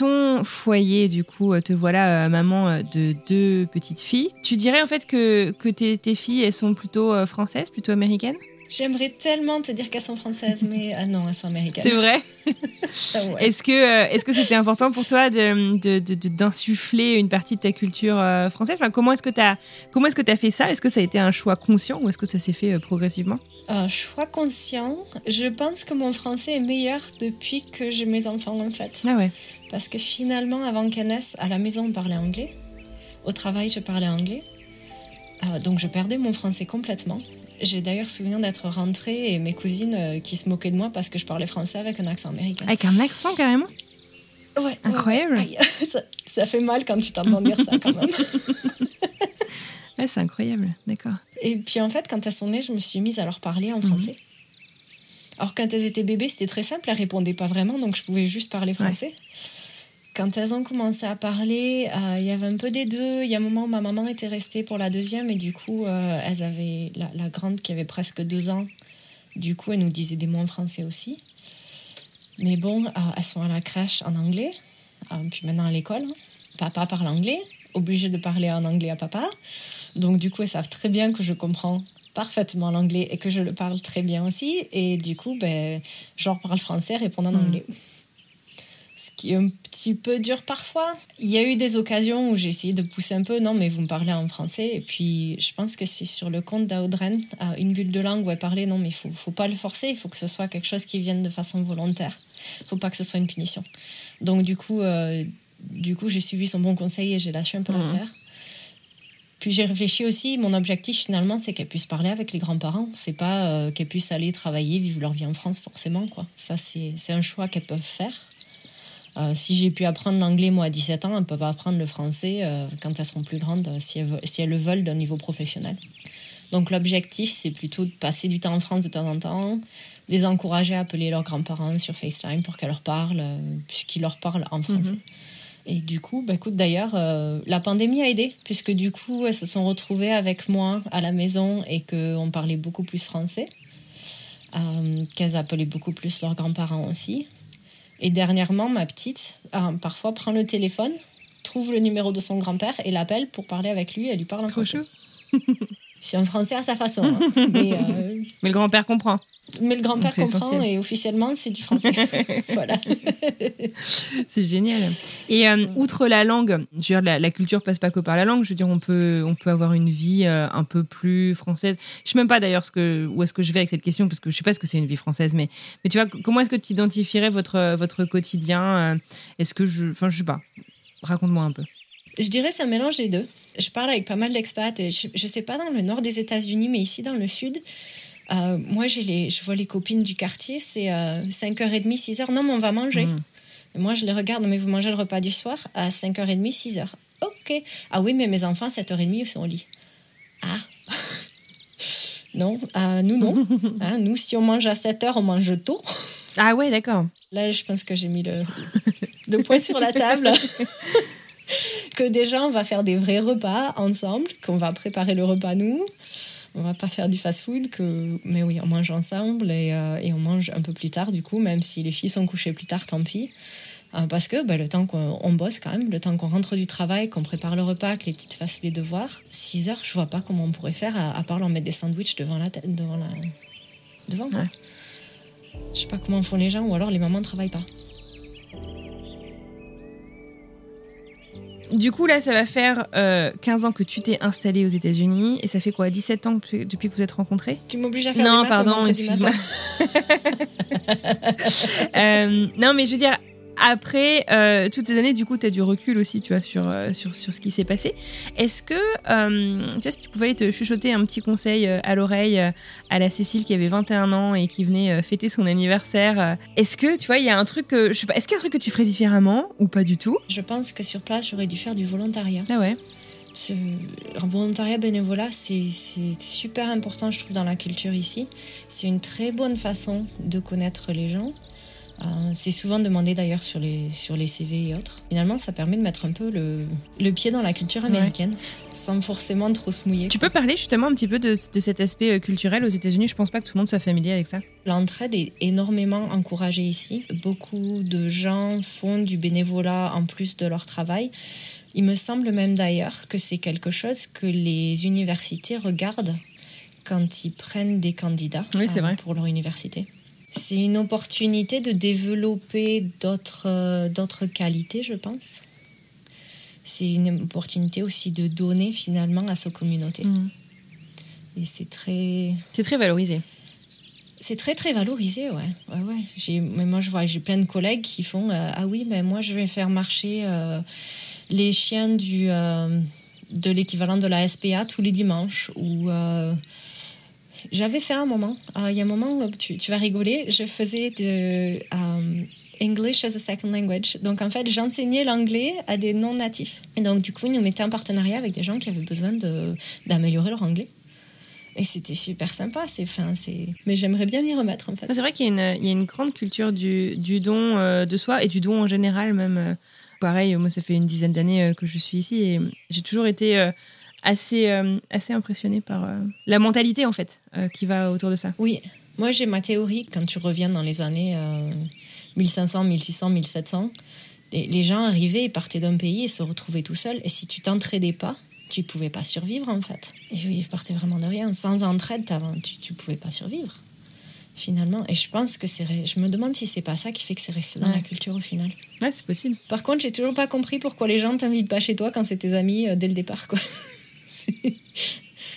Ton foyer, du coup, euh, te voilà euh, maman euh, de deux petites filles. Tu dirais en fait que, que tes, tes filles, elles sont plutôt euh, françaises, plutôt américaines? J'aimerais tellement te dire qu'elles sont françaises, mais ah non, elles sont américaines. C'est vrai? Ah ouais. Est-ce que euh, est-ce que c'était important pour toi de, de- de- de- d'insuffler une partie de ta culture euh, française? Enfin, Comment est-ce que tu as comment est-ce que tu as fait ça? Est-ce que ça a été un choix conscient ou est-ce que ça s'est fait euh, progressivement? Un choix conscient. Je pense que mon français est meilleur depuis que j'ai mes enfants, en fait. Ah ouais. Parce que finalement, avant qu'elles naissent, à la maison, on parlait anglais. Au travail, je parlais anglais. Euh, donc, je perdais mon français complètement. J'ai d'ailleurs souvenir d'être rentrée et mes cousines euh, qui se moquaient de moi parce que je parlais français avec un accent américain. Avec un accent carrément Ouais, Incroyable. ouais. Aïe, ça, ça fait mal quand tu t'entends dire ça quand même. Ouais, c'est incroyable. D'accord. Et puis en fait, quand elles sont nées, je me suis mise à leur parler en Mhm. français. Alors quand elles étaient bébés, c'était très simple, elles répondaient pas vraiment, donc je pouvais juste parler français. Quand elles ont commencé à parler, euh, il y avait un peu des deux. Il y a un moment où ma maman était restée pour la deuxième et du coup, euh, elles avaient la, la grande qui avait presque deux ans. Du coup, elle nous disait des mots en français aussi. Mais bon, euh, elles sont à la crèche en anglais, puis maintenant à l'école. hein. Papa parle anglais, obligé de parler en anglais à papa. Donc du coup, elles savent très bien que je comprends parfaitement l'anglais et que je le parle très bien aussi. Et du coup, ben, leur parle français, répondent en anglais. Ce qui est un petit peu dur parfois. Il y a eu des occasions où j'ai essayé de pousser un peu. Non, mais vous me parlez en français. Et puis, je pense que c'est sur le compte d'Audren, à une bulle de langue où elle parlait. Non, mais il faut, faut pas le forcer. Il faut que ce soit quelque chose qui vienne de façon volontaire. Il faut pas que ce soit une punition. Donc, du coup, euh, du coup j'ai suivi son bon conseil et j'ai lâché un peu Mhm. l'affaire. Puis j'ai réfléchi aussi, mon objectif finalement, c'est qu'elles puissent parler avec les grands-parents. C'est pas euh, qu'elles puissent aller travailler, vivre leur vie en France forcément. quoi. Ça, c'est c'est un choix qu'elles peuvent faire. Euh, si j'ai pu apprendre l'anglais, moi, à 17 ans, elles ne peuvent pas apprendre le français euh, quand elles seront plus grandes, euh, si elles, ve- si elles le veulent d'un niveau professionnel. Donc l'objectif, c'est plutôt de passer du temps en France de temps en temps, les encourager à appeler leurs grands-parents sur FaceTime pour qu'elles leur parlent, puisqu'ils leur parlent en français. Et du coup, bah, écoute, d'ailleurs, euh, la pandémie a aidé, puisque du coup, elles se sont retrouvées avec moi à la maison et qu'on parlait beaucoup plus français, euh, qu'elles appelaient beaucoup plus leurs grands-parents aussi. Et dernièrement, ma petite, euh, parfois, prend le téléphone, trouve le numéro de son grand-père et l'appelle pour parler avec lui. Elle lui parle en Trop français. C'est un français à sa façon. hein. mais, euh, Mais le grand-père comprend. Mais le grand-père comprend essentiel. et officiellement, c'est du français. voilà. C'est génial. Et euh, outre la langue, je veux dire, la, la culture passe pas que par la langue. Je veux dire, on peut, on peut avoir une vie euh, un peu plus française. Je sais même pas d'ailleurs ce que, où est-ce que je vais avec cette question parce que je sais pas ce que c'est une vie française. Mais, mais tu vois, comment est-ce que tu identifierais votre, votre quotidien euh, Est-ce que je, enfin, je sais pas. Raconte-moi un peu. Je dirais c'est un mélange des deux. Je parle avec pas mal d'expats. et Je, je sais pas dans le nord des États-Unis, mais ici dans le sud, euh, moi j'ai les, je vois les copines du quartier, c'est euh, 5h30, 6h. Non, mais on va manger. Et moi je les regarde, mais vous mangez le repas du soir à 5h30, 6h. Ok. Ah oui, mais mes enfants, 7h30, ils sont au lit. Ah. non, ah, nous non. Hein, nous, si on mange à 7h, on mange tôt. Ah ouais, d'accord. Là, je pense que j'ai mis le, le point sur la table. que déjà, on va faire des vrais repas ensemble, qu'on va préparer le repas nous. On va pas faire du fast-food, que... mais oui, on mange ensemble et, euh, et on mange un peu plus tard, du coup, même si les filles sont couchées plus tard, tant pis. Euh, parce que bah, le temps qu'on on bosse quand même, le temps qu'on rentre du travail, qu'on prépare le repas, que les petites fassent les devoirs, 6 heures, je vois pas comment on pourrait faire à, à part leur mettre des sandwichs devant la tête, devant la... devant quoi. Ouais. Je sais pas comment font les gens, ou alors les mamans ne travaillent pas. Du coup, là, ça va faire euh, 15 ans que tu t'es installé aux États-Unis. Et ça fait quoi 17 ans que- depuis que vous êtes rencontrés? Tu m'obliges à faire Non, des maths pardon, excuse-moi. Euh, non, mais je veux dire, après euh, toutes ces années, du coup, tu as du recul aussi, tu vois, sur, euh, sur, sur ce qui s'est passé. Est-ce que, euh, tu vois, si tu pouvais aller te chuchoter un petit conseil à l'oreille à la Cécile qui avait 21 ans et qui venait fêter son anniversaire, est-ce que, tu vois, il y a un truc que, je sais pas, est-ce qu'il y a un truc que tu ferais différemment ou pas du tout? Je pense que sur place, j'aurais dû faire du volontariat. Ah ouais? Ce volontariat bénévolat, c'est c'est super important, je trouve, dans la culture ici. C'est une très bonne façon de connaître les gens. Euh, c'est souvent demandé d'ailleurs sur les, sur les CV et autres. Finalement, ça permet de mettre un peu le, le pied dans la culture américaine, sans forcément trop se mouiller. Tu peux parler justement un petit peu de, de cet aspect euh, culturel aux États-Unis? Je pense pas que tout le monde soit familier avec ça. L'entraide est énormément encouragée ici. Beaucoup de gens font du bénévolat en plus de leur travail. Il me semble même d'ailleurs que c'est quelque chose que les universités regardent quand ils prennent des candidats Oui, euh, vrai. pour leur université. C'est une opportunité de développer d'autres euh, qualités, je pense. C'est une opportunité aussi de donner finalement à sa communauté. Mhm. Et c'est très C'est très valorisé. c'est très très valorisé, ouais. ouais, ouais. J'ai, mais moi, je vois, j'ai plein de collègues qui font euh, ah oui, mais moi, je vais faire marcher euh, les chiens du euh, de l'équivalent de la SPA tous les dimanches. Ou j'avais fait un moment. euh, Il y a un moment, tu, tu vas rigoler. Je faisais de euh, English as a second language. Donc en fait, j'enseignais l'anglais à des non natifs. Et donc du coup, ils nous mettaient en partenariat avec des gens qui avaient besoin d'améliorer leur anglais. Et c'était super sympa, c'est fin. Mais j'aimerais bien m'y remettre en fait. C'est vrai qu'il y, a une- grande culture du, don euh, de soi et du don en général même. pareil, moi ça fait une dizaine d'années que je suis ici et j'ai toujours été assez, euh, assez impressionnée par euh, la mentalité en fait euh, qui va autour de ça. Oui, moi j'ai ma théorie quand tu reviens dans les années euh, 1500, 1600, 1700. Les, gens arrivaient et partaient d'un pays et se retrouvaient tout seuls. Et si tu t'entraidais pas, tu pouvais pas survivre en fait. Et oui, ils partaient vraiment de rien. Sans entraide, tu, tu pouvais pas survivre finalement. Et je pense que c'est. Je me demande si c'est pas ça qui fait que c'est resté dans Ouais. la culture au final. Ouais, c'est possible. Par contre, j'ai toujours pas compris pourquoi les gens t'invitent pas chez toi quand c'est tes amis euh, dès le départ, quoi.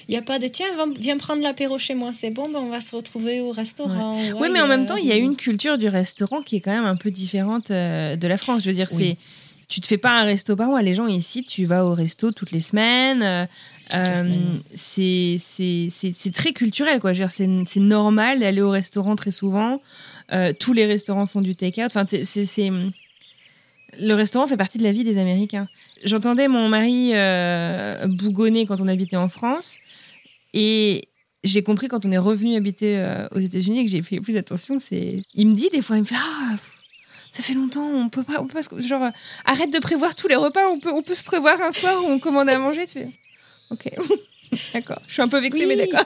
Il n'y a pas de tiens, viens prendre l'apéro chez moi, c'est bon, ben on va se retrouver au restaurant. ou Oui, mais en même temps, il y a une culture du restaurant qui est quand même un peu différente euh, de la France. Je veux dire, Oui. c'est tu te fais pas un resto par mois. Les gens ici, tu vas au resto toutes les semaines. euh, euh, c'est très culturel, quoi. C'est normal d'aller au restaurant très souvent. Euh, tous les restaurants font du take-out. Enfin, c'est- le restaurant fait partie de la vie des Américains. J'entendais mon mari euh, bougonner quand on habitait en France, et j'ai compris quand on est revenu habiter euh, aux États-Unis que j'ai fait plus attention. C'est, il me dit des fois, il me fait ah. Ça fait longtemps, on peut pas, on peut pas genre, arrête de prévoir tous les repas, on peut, on peut se prévoir un soir où on commande à manger. Tu fais, ok, d'accord. Je suis un peu vexée, mais d'accord.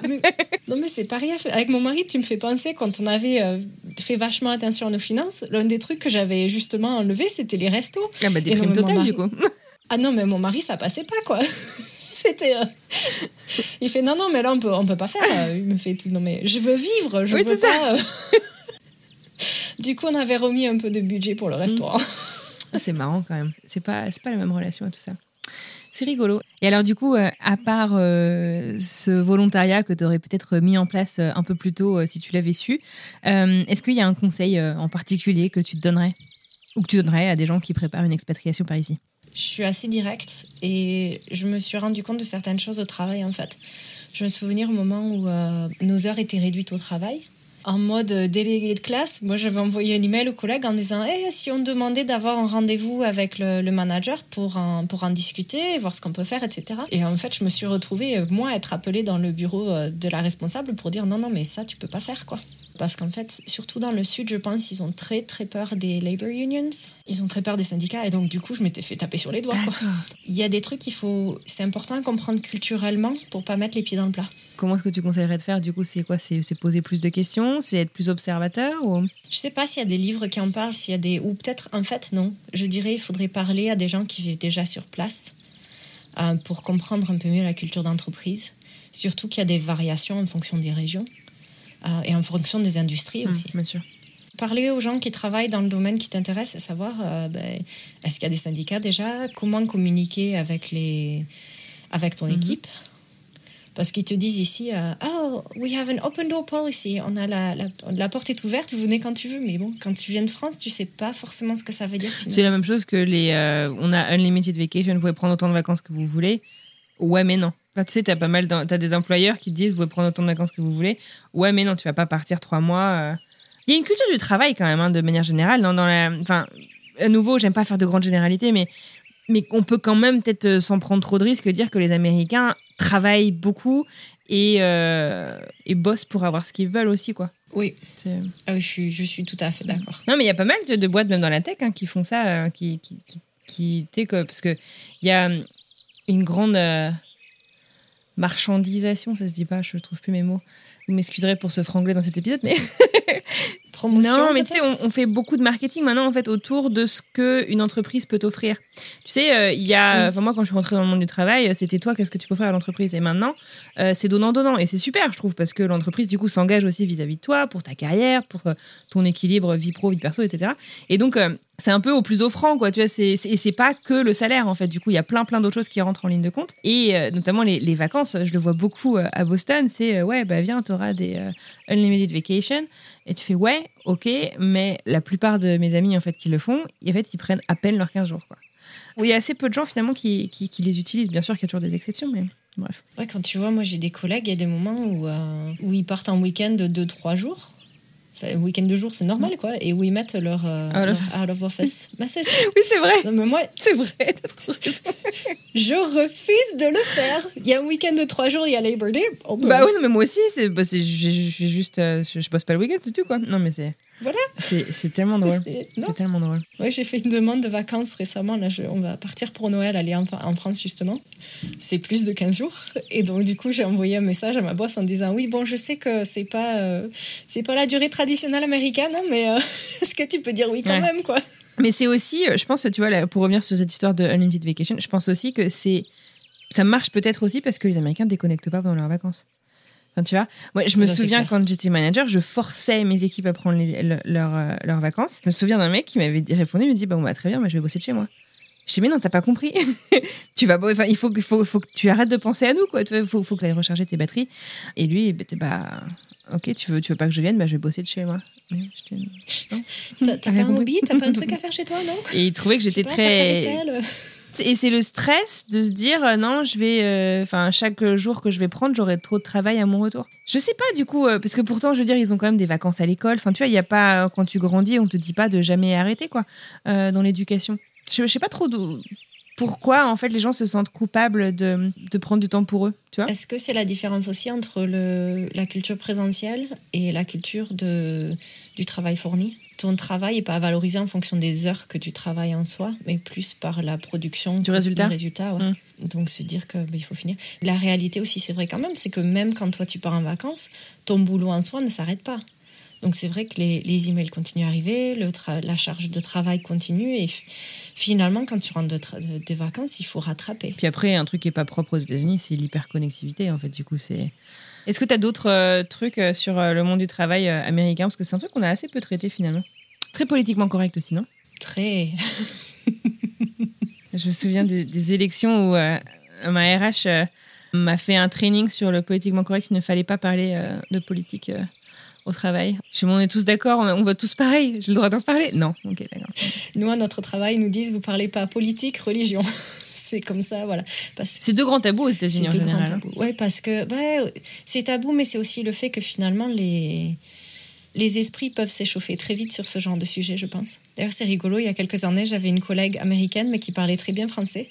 Non, mais c'est pareil. Avec mon mari, tu me fais penser, quand on avait euh, fait vachement attention à nos finances, l'un des trucs que j'avais justement enlevé, c'était les restos. Ah bah des primes totales du mari- coup. Ah non, mais mon mari, ça passait pas, quoi. C'était. euh, Il fait non, non, mais là, on peut, on peut pas faire. Il me fait tout. Non, mais je veux vivre, je Oui, veux pas. euh. Du coup, on avait remis un peu de budget pour le restaurant. Ah, c'est marrant quand même. C'est pas, pas la même relation à tout ça. C'est rigolo. Et alors du coup, euh, à part euh, ce volontariat que tu aurais peut-être mis en place euh, un peu plus tôt si tu l'avais su, est-ce qu'il y a un conseil en particulier que tu te donnerais ou que tu donnerais à des gens qui préparent une expatriation par ici? Je suis assez directe et je me suis rendu compte de certaines choses au travail en fait. Je me souviens au moment où nos heures étaient réduites au travail. En mode euh, délégué de classe, moi j'avais envoyé un email aux collègues en disant Eh, si on demandait d'avoir un rendez-vous avec le, manager pour en, pour en discuter, voir ce qu'on peut faire, etc. Et en fait, je me suis retrouvée, euh, moi, être appelée dans le bureau euh, de la responsable pour dire Non, non, mais ça, tu peux pas faire quoi. Parce qu'en fait, surtout dans le sud, je pense, ils ont très très peur des labor unions. Ils ont très peur des syndicats. Et donc, du coup, je m'étais fait taper sur les doigts. quoi. Il y a des trucs qu'il faut. C'est important à comprendre culturellement pour pas mettre les pieds dans le plat. Comment est-ce que tu conseillerais de faire Du coup, c'est quoi? C'est poser plus de questions? C'est être plus observateur ou... Je sais pas s'il y a des livres qui en parlent, s'il y a des. Ou peut-être, en fait, non. Je dirais il faudrait parler à des gens qui vivent déjà sur place euh, pour comprendre un peu mieux la culture d'entreprise. Surtout qu'il y a des variations en fonction des régions et en fonction des industries aussi. Bien sûr. Parler aux gens qui travaillent dans le domaine qui t'intéresse et savoir euh, ben, est-ce qu'il y a des syndicats déjà, comment communiquer avec, les, avec ton équipe? Parce qu'ils te disent ici, euh, oh, we have an open door policy, on a la, la, la porte est ouverte, vous venez quand tu veux. Mais bon, quand tu viens de France, tu sais pas forcément ce que ça veut dire. C'est la même chose que les. euh, on a unlimited vacation, vous pouvez prendre autant de vacances que vous voulez. Ouais, mais non. Enfin, tu sais, t'as pas mal. T'as des employeurs qui te disent, vous pouvez prendre autant de vacances que vous voulez. Ouais, mais non, tu vas pas partir trois mois. euh. Il y a une culture du travail quand même, hein, de manière générale. Dans, dans la... Enfin, à nouveau, j'aime pas faire de grandes généralités, mais mais on peut quand même peut-être euh, sans prendre trop de risques dire que les Américains travaillent beaucoup et, euh, et bossent pour avoir ce qu'ils veulent aussi, quoi. Oui, C'est- Ah je, suis, je suis tout à fait d'accord. non, mais il y a pas mal de, de boîtes, même dans la tech, hein, qui font ça, euh, qui, qui, qui, qui- parce que il y a hum, une grande euh, marchandisation, ça se dit pas, je trouve plus mes mots. Vous m'excuserez pour ce franglais dans cet épisode, mais Promotion. non, mais tu sais, on, on fait beaucoup de marketing maintenant en fait autour de ce que une entreprise peut offrir. Tu sais, euh, il y a, Oui. enfin moi quand je suis rentrée dans le monde du travail, euh, c'était toi, qu'est-ce que tu peux offrir à l'entreprise? Et maintenant, euh, c'est donnant donnant et c'est super, je trouve, parce que l'entreprise du coup s'engage aussi vis-à-vis de toi pour ta carrière, pour euh, ton équilibre vie pro, vie perso, etc. Et donc c'est un peu au plus offrant, quoi. Tu vois, c'est c'est- pas que le salaire en fait. Du coup, il y a plein plein d'autres choses qui rentrent en ligne de compte et euh, notamment les, les vacances. Je le vois beaucoup euh, à Boston. C'est euh, ouais, bah viens, t'auras des unlimited vacation. Et tu fais ouais, ok, mais la plupart de mes amis en fait qui le font, en fait, ils prennent à peine leurs 15 jours, quoi. Il y a assez peu de gens finalement qui, qui, les utilisent. Bien sûr qu'il y a toujours des exceptions, mais bref. Ouais, quand tu vois, moi j'ai des collègues, il y a des moments où, où ils partent en week-end de 2-3 jours. Enfin, un week-end de jours, c'est normal, quoi. Et où ils mettent leur, euh, Out of- leur out of office message. Oui, c'est vrai, Non, mais moi, c'est vrai. je refuse de le faire. Il y a un week-end de 3 jours, il y a Labor Day. Oh, Bah oui, non, mais moi aussi, c'est, bah, juste, euh, je, je bosse pas le week-end, c'est tout quoi. Non, mais c'est, Voilà. c'est, tellement drôle. C'est- tellement drôle. Ouais, j'ai fait une demande de vacances récemment. Là, je- on va partir pour Noël, aller en, en France justement. C'est plus de 15 jours. Et donc, du coup, j'ai envoyé un message à ma boss en disant Oui, bon, je sais que c'est pas, euh, c'est pas la durée traditionnelle américaine, hein, mais euh, est-ce que tu peux dire oui quand Ouais. même, quoi? Mais c'est aussi, euh, je pense, tu vois, là, pour revenir sur cette histoire de Unlimited Vacation, je pense aussi que c'est. Ça marche peut-être aussi parce que les Américains déconnectent pas pendant leurs vacances. Enfin, tu vois, moi, je me Ça, souviens quand j'étais manager, je forçais mes équipes à prendre les- le- leurs, euh, leurs vacances. Je me souviens d'un mec qui m'avait répondu, il me dit Bah, bon, bah, très bien, moi, je vais bosser de chez moi. Je dis, mais non, t'as pas compris. tu vas, enfin, il faut, que- faut, faut que tu arrêtes de penser à nous, quoi. Il faut, faut que tu ailles recharger tes batteries. Et lui, bah, ok, tu veux, tu veux pas que je vienne, bah, je vais bosser de chez moi. T'as pas un hobby? T'as pas un truc à faire chez toi, non? Et il trouvait que j'étais très. Et c'est le stress de se dire euh, non, je vais, euh, enfin chaque jour que je vais prendre, j'aurai trop de travail à mon retour. Je sais pas du coup, euh, parce que pourtant, je veux dire, ils ont quand même des vacances à l'école. Enfin, tu vois, il y a pas quand tu grandis, on te dit pas de jamais arrêter quoi dans l'éducation. Je, je sais pas trop pourquoi en fait les gens se sentent coupables de, de prendre du temps pour eux, tu vois. Est-ce que c'est la différence aussi entre le, la culture présentielle et la culture de, du travail fourni? Ton travail n'est pas valorisé en fonction des heures que tu travailles en soi, mais plus par la production Du résultat. Du résultat ouais. Donc se dire que ben, il faut finir. La réalité aussi, c'est vrai quand même, c'est que même quand toi tu pars en vacances, ton boulot en soi ne s'arrête pas. Donc c'est vrai que les, les emails continuent à arriver, le la charge de travail continue et finalement quand tu rentres de tra- de- des vacances, il faut rattraper. Puis après, un truc qui est pas propre aux États-Unis, c'est l'hyperconnectivité en fait. Du coup, c'est. Est-ce que tu as d'autres euh, trucs euh, sur euh, le monde du travail euh, américain? Parce que c'est un truc qu'on a assez peu traité finalement. Très politiquement correct aussi, non? Très Je me souviens des, des élections où euh, ma RH euh, m'a fait un training sur le politiquement correct. Il ne fallait pas parler euh, de politique euh, au travail. Je me dis, on est tous d'accord, on, on vote tous pareil. J'ai le droit d'en parler? Non, ok, d'accord. Nous, à notre travail, ils nous disent vous parlez pas politique, religion. c'est comme ça, voilà. C'est deux grands tabous aux États-Unis C'est en deux grands général. hein. tabous. Ouais, parce que c'est tabou, mais c'est aussi le fait que finalement les les esprits peuvent s'échauffer très vite sur ce genre de sujet, je pense. D'ailleurs, c'est rigolo. Il y a quelques années, j'avais une collègue américaine, mais qui parlait très bien français.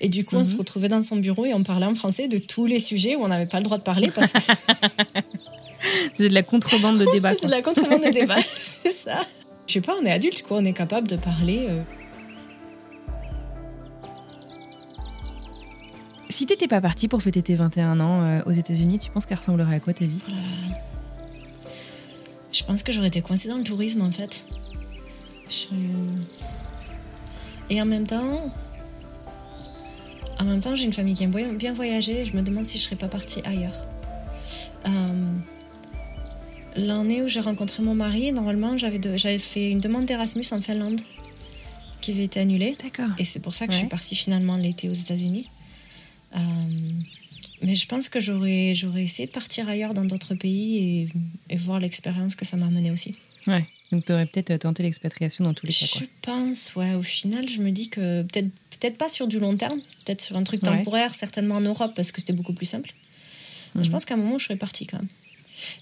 Et du coup, on Mhm. se retrouvait dans son bureau et on parlait en français de tous les sujets où on n'avait pas le droit de parler parce que C'est de la contrebande de débat. c'est de la contrebande de débat. c'est ça. Je sais pas, on est adulte, quoi. On est capable de parler. euh, Si t'étais pas parti pour fêter tes 21 ans euh, aux États-Unis, tu penses qu'elle ressemblerait à quoi ta vie? Je pense que j'aurais été coincée dans le tourisme en fait. Je- Et en même temps, en même temps, j'ai une famille qui aime bien- voyager. et Je me demande si je serais pas partie ailleurs. Euh, L'année où j'ai rencontré mon mari, normalement, j'avais de- fait une demande d'Erasmus en Finlande qui avait été annulée. D'accord. Et c'est pour ça que je suis partie finalement l'été aux États-Unis. Euh, mais je pense que j'aurais j'aurais essayé de partir ailleurs dans d'autres pays et, et voir l'expérience que ça m'a amené aussi. Ouais. Donc t'aurais peut-être euh, tenté l'expatriation dans tous les cas. Quoi. Je pense, ouais, au final, je me dis que peut-être peut-être pas sur du long terme, peut-être sur un truc Ouais. temporaire, certainement en Europe parce que c'était beaucoup plus simple. Je Mhm. pense qu'à un moment, je serais partie quand même.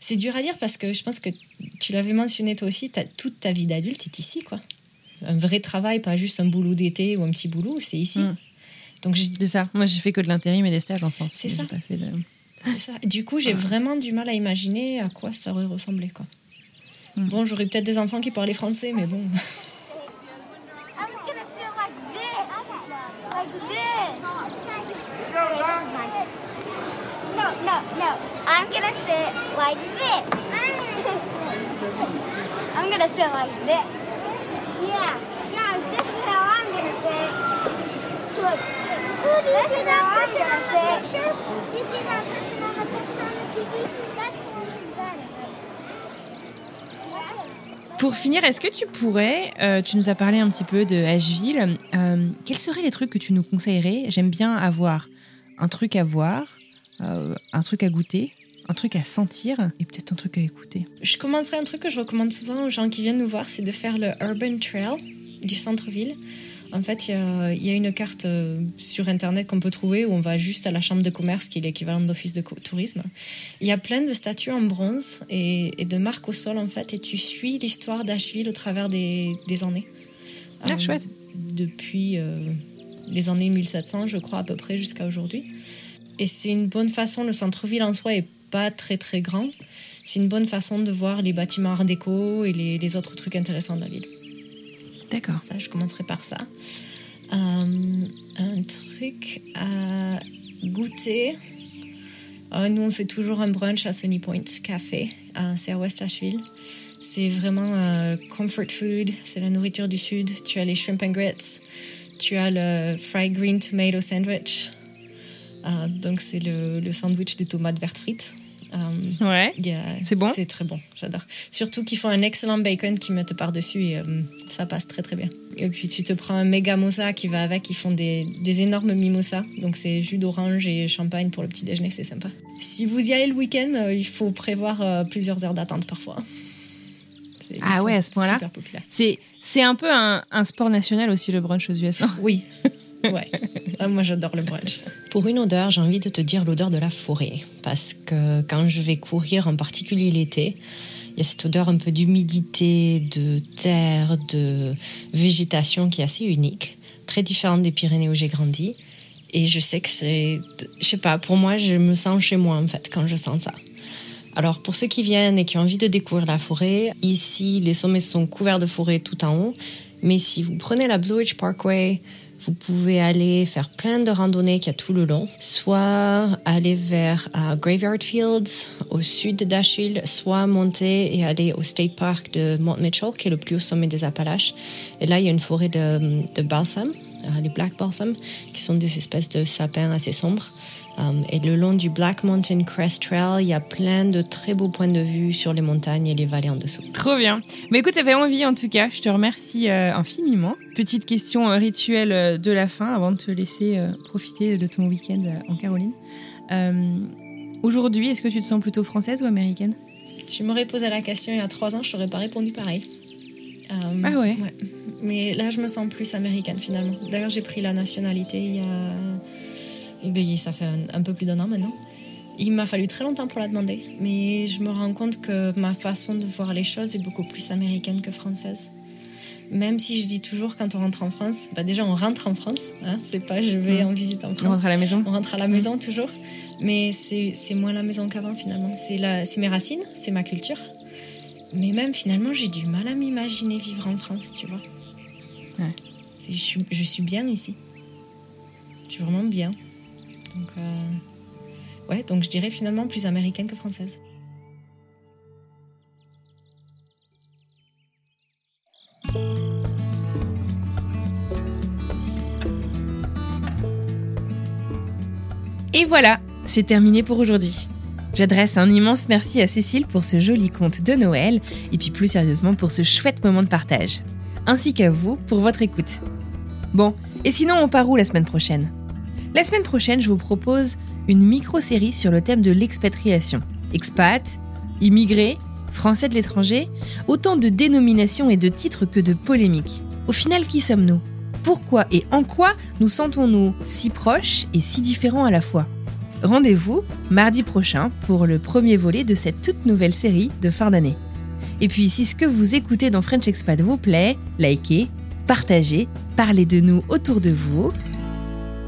C'est dur à dire parce que je pense que tu l'avais mentionné toi aussi, t'as- toute ta vie d'adulte est ici, quoi. Un vrai travail, pas juste un boulot d'été ou un petit boulot, c'est ici. Mhm. Donc j'ai C'est ça. Moi, j'ai fait que de l'intérim et des stages en France. C'est ça. fait de- C'est ça. Du coup, j'ai vraiment du mal à imaginer à quoi ça aurait ressemblé. Quoi. Hmm. Bon, j'aurais peut-être des enfants qui parlaient français, mais bon. Yeah. This is how I'm gonna. Look. Pour finir, est-ce que tu pourrais, euh, tu nous as parlé un petit peu de Asheville, euh, quels seraient les trucs que tu nous conseillerais? J'aime bien avoir un truc à voir, euh, un truc à goûter, un truc à sentir et peut-être un truc à écouter. Je commencerai un truc que je recommande souvent aux gens qui viennent nous voir, c'est de faire le Urban Trail du centre-ville. En fait, il y a, il y a une carte euh, sur Internet qu'on peut trouver où on va juste à la chambre de commerce, qui est l'équivalent d'office de tourisme. Il y a plein de statues en bronze et, et de marques au sol, en fait, et tu suis l'histoire d'Asheville au travers des, des années. Ah, chouette. Depuis euh, les années 1700, je crois, à peu près, jusqu'à aujourd'hui. Et c'est une bonne façon, le centre-ville en soi est pas très très grand. C'est une bonne façon de voir les bâtiments art déco et les, les autres trucs intéressants de la ville. D'accord. Ça, je commencerai par ça. Euh, un truc à goûter. Euh, nous, on fait toujours un brunch à Sunny Point Café. C'est à West Asheville. C'est vraiment euh, comfort food. C'est la nourriture du Sud. Tu as les shrimp and grits. Tu as le fried green tomato sandwich. Donc, c'est le, le sandwich de tomates vertes frites. Euh, Ouais. C'est bon? C'est très bon, j'adore. Surtout qu'ils font un excellent bacon qu'ils mettent par-dessus et euh, ça passe très très bien. Et puis tu te prends un méga mosa qui va avec, ils font des, des énormes mimosas. Donc c'est jus d'orange et champagne pour le petit déjeuner, c'est sympa. Si vous y allez le week-end, euh, il faut prévoir plusieurs heures d'attente parfois. Ah ouais, à ce point-là? Super populaire. C'est c'est un peu un, un sport national aussi le brunch aux US, non? Oui. Ouais. Ah, moi, j'adore le brunch. Pour une odeur, j'ai envie de te dire l'odeur de la forêt. Parce que quand je vais courir, en particulier l'été, il y a cette odeur un peu d'humidité, de terre, de végétation qui est assez unique, très différente des Pyrénées où j'ai grandi. Et je sais que c'est, je sais pas, pour moi, je me sens chez moi en fait quand je sens ça. Alors pour ceux qui viennent et qui ont envie de découvrir la forêt, ici les sommets sont couverts de forêt tout en haut. Mais si vous prenez la Blue Ridge Parkway, vous pouvez aller faire plein de randonnées qu'il y a tout le long. Soit aller vers Graveyard Fields au sud de Dashville, soit monter et aller au State Park de Mount Mitchell, qui est le plus haut sommet des Appalaches. Et là, il y a une forêt de, de balsam, euh, les Black Balsam, qui sont des espèces de sapins assez sombres. Um, et le long du Black Mountain Crest Trail, il y a plein de très beaux points de vue sur les montagnes et les vallées en dessous. Trop bien. Mais écoute, ça fait envie en tout cas. Je te remercie euh, infiniment. Petite question euh, rituelle euh, de la fin avant de te laisser euh, profiter de ton week-end euh, en Caroline. Euh, Aujourd'hui, est-ce que tu te sens plutôt française ou américaine? Tu m'aurais posé la question il y a trois ans, je t'aurais pas répondu pareil. Euh, Ah ouais. Mais là, je me sens plus américaine finalement. D'ailleurs, j'ai pris la nationalité il y a. bien, ça fait un, un peu plus d'un an maintenant. Il m'a fallu très longtemps pour la demander, mais je me rends compte que ma façon de voir les choses est beaucoup plus américaine que française. Même si je dis toujours quand on rentre en France, bah déjà on rentre en France, hein, c'est pas je vais Mm. en visite en On France. rentre à la maison On rentre à la maison toujours, mais c'est moins la maison qu'avant finalement. C'est mes racines, c'est ma culture. Mais même finalement, j'ai du mal à m'imaginer vivre en France, tu vois. Ouais. Je suis, je suis bien ici. Je suis vraiment bien. Donc, euh, ouais, donc je dirais finalement plus américaine que française. Et voilà, c'est terminé pour aujourd'hui. J'adresse un immense merci à Cécile pour ce joli conte de Noël et puis plus sérieusement pour ce chouette moment de partage. Ainsi qu'à vous pour votre écoute. Bon, et sinon on part où la semaine prochaine? La semaine prochaine, je vous propose une micro-série sur le thème de l'expatriation. Expat, immigré, français de l'étranger, autant de dénominations et de titres que de polémiques. Au final, qui sommes-nous? Pourquoi et en quoi nous sentons-nous si proches et si différents à la fois? Rendez-vous mardi prochain pour le premier volet de cette toute nouvelle série de fin d'année. Et puis si ce que vous écoutez dans French Expat vous plaît, likez, partagez, parlez de nous autour de vous.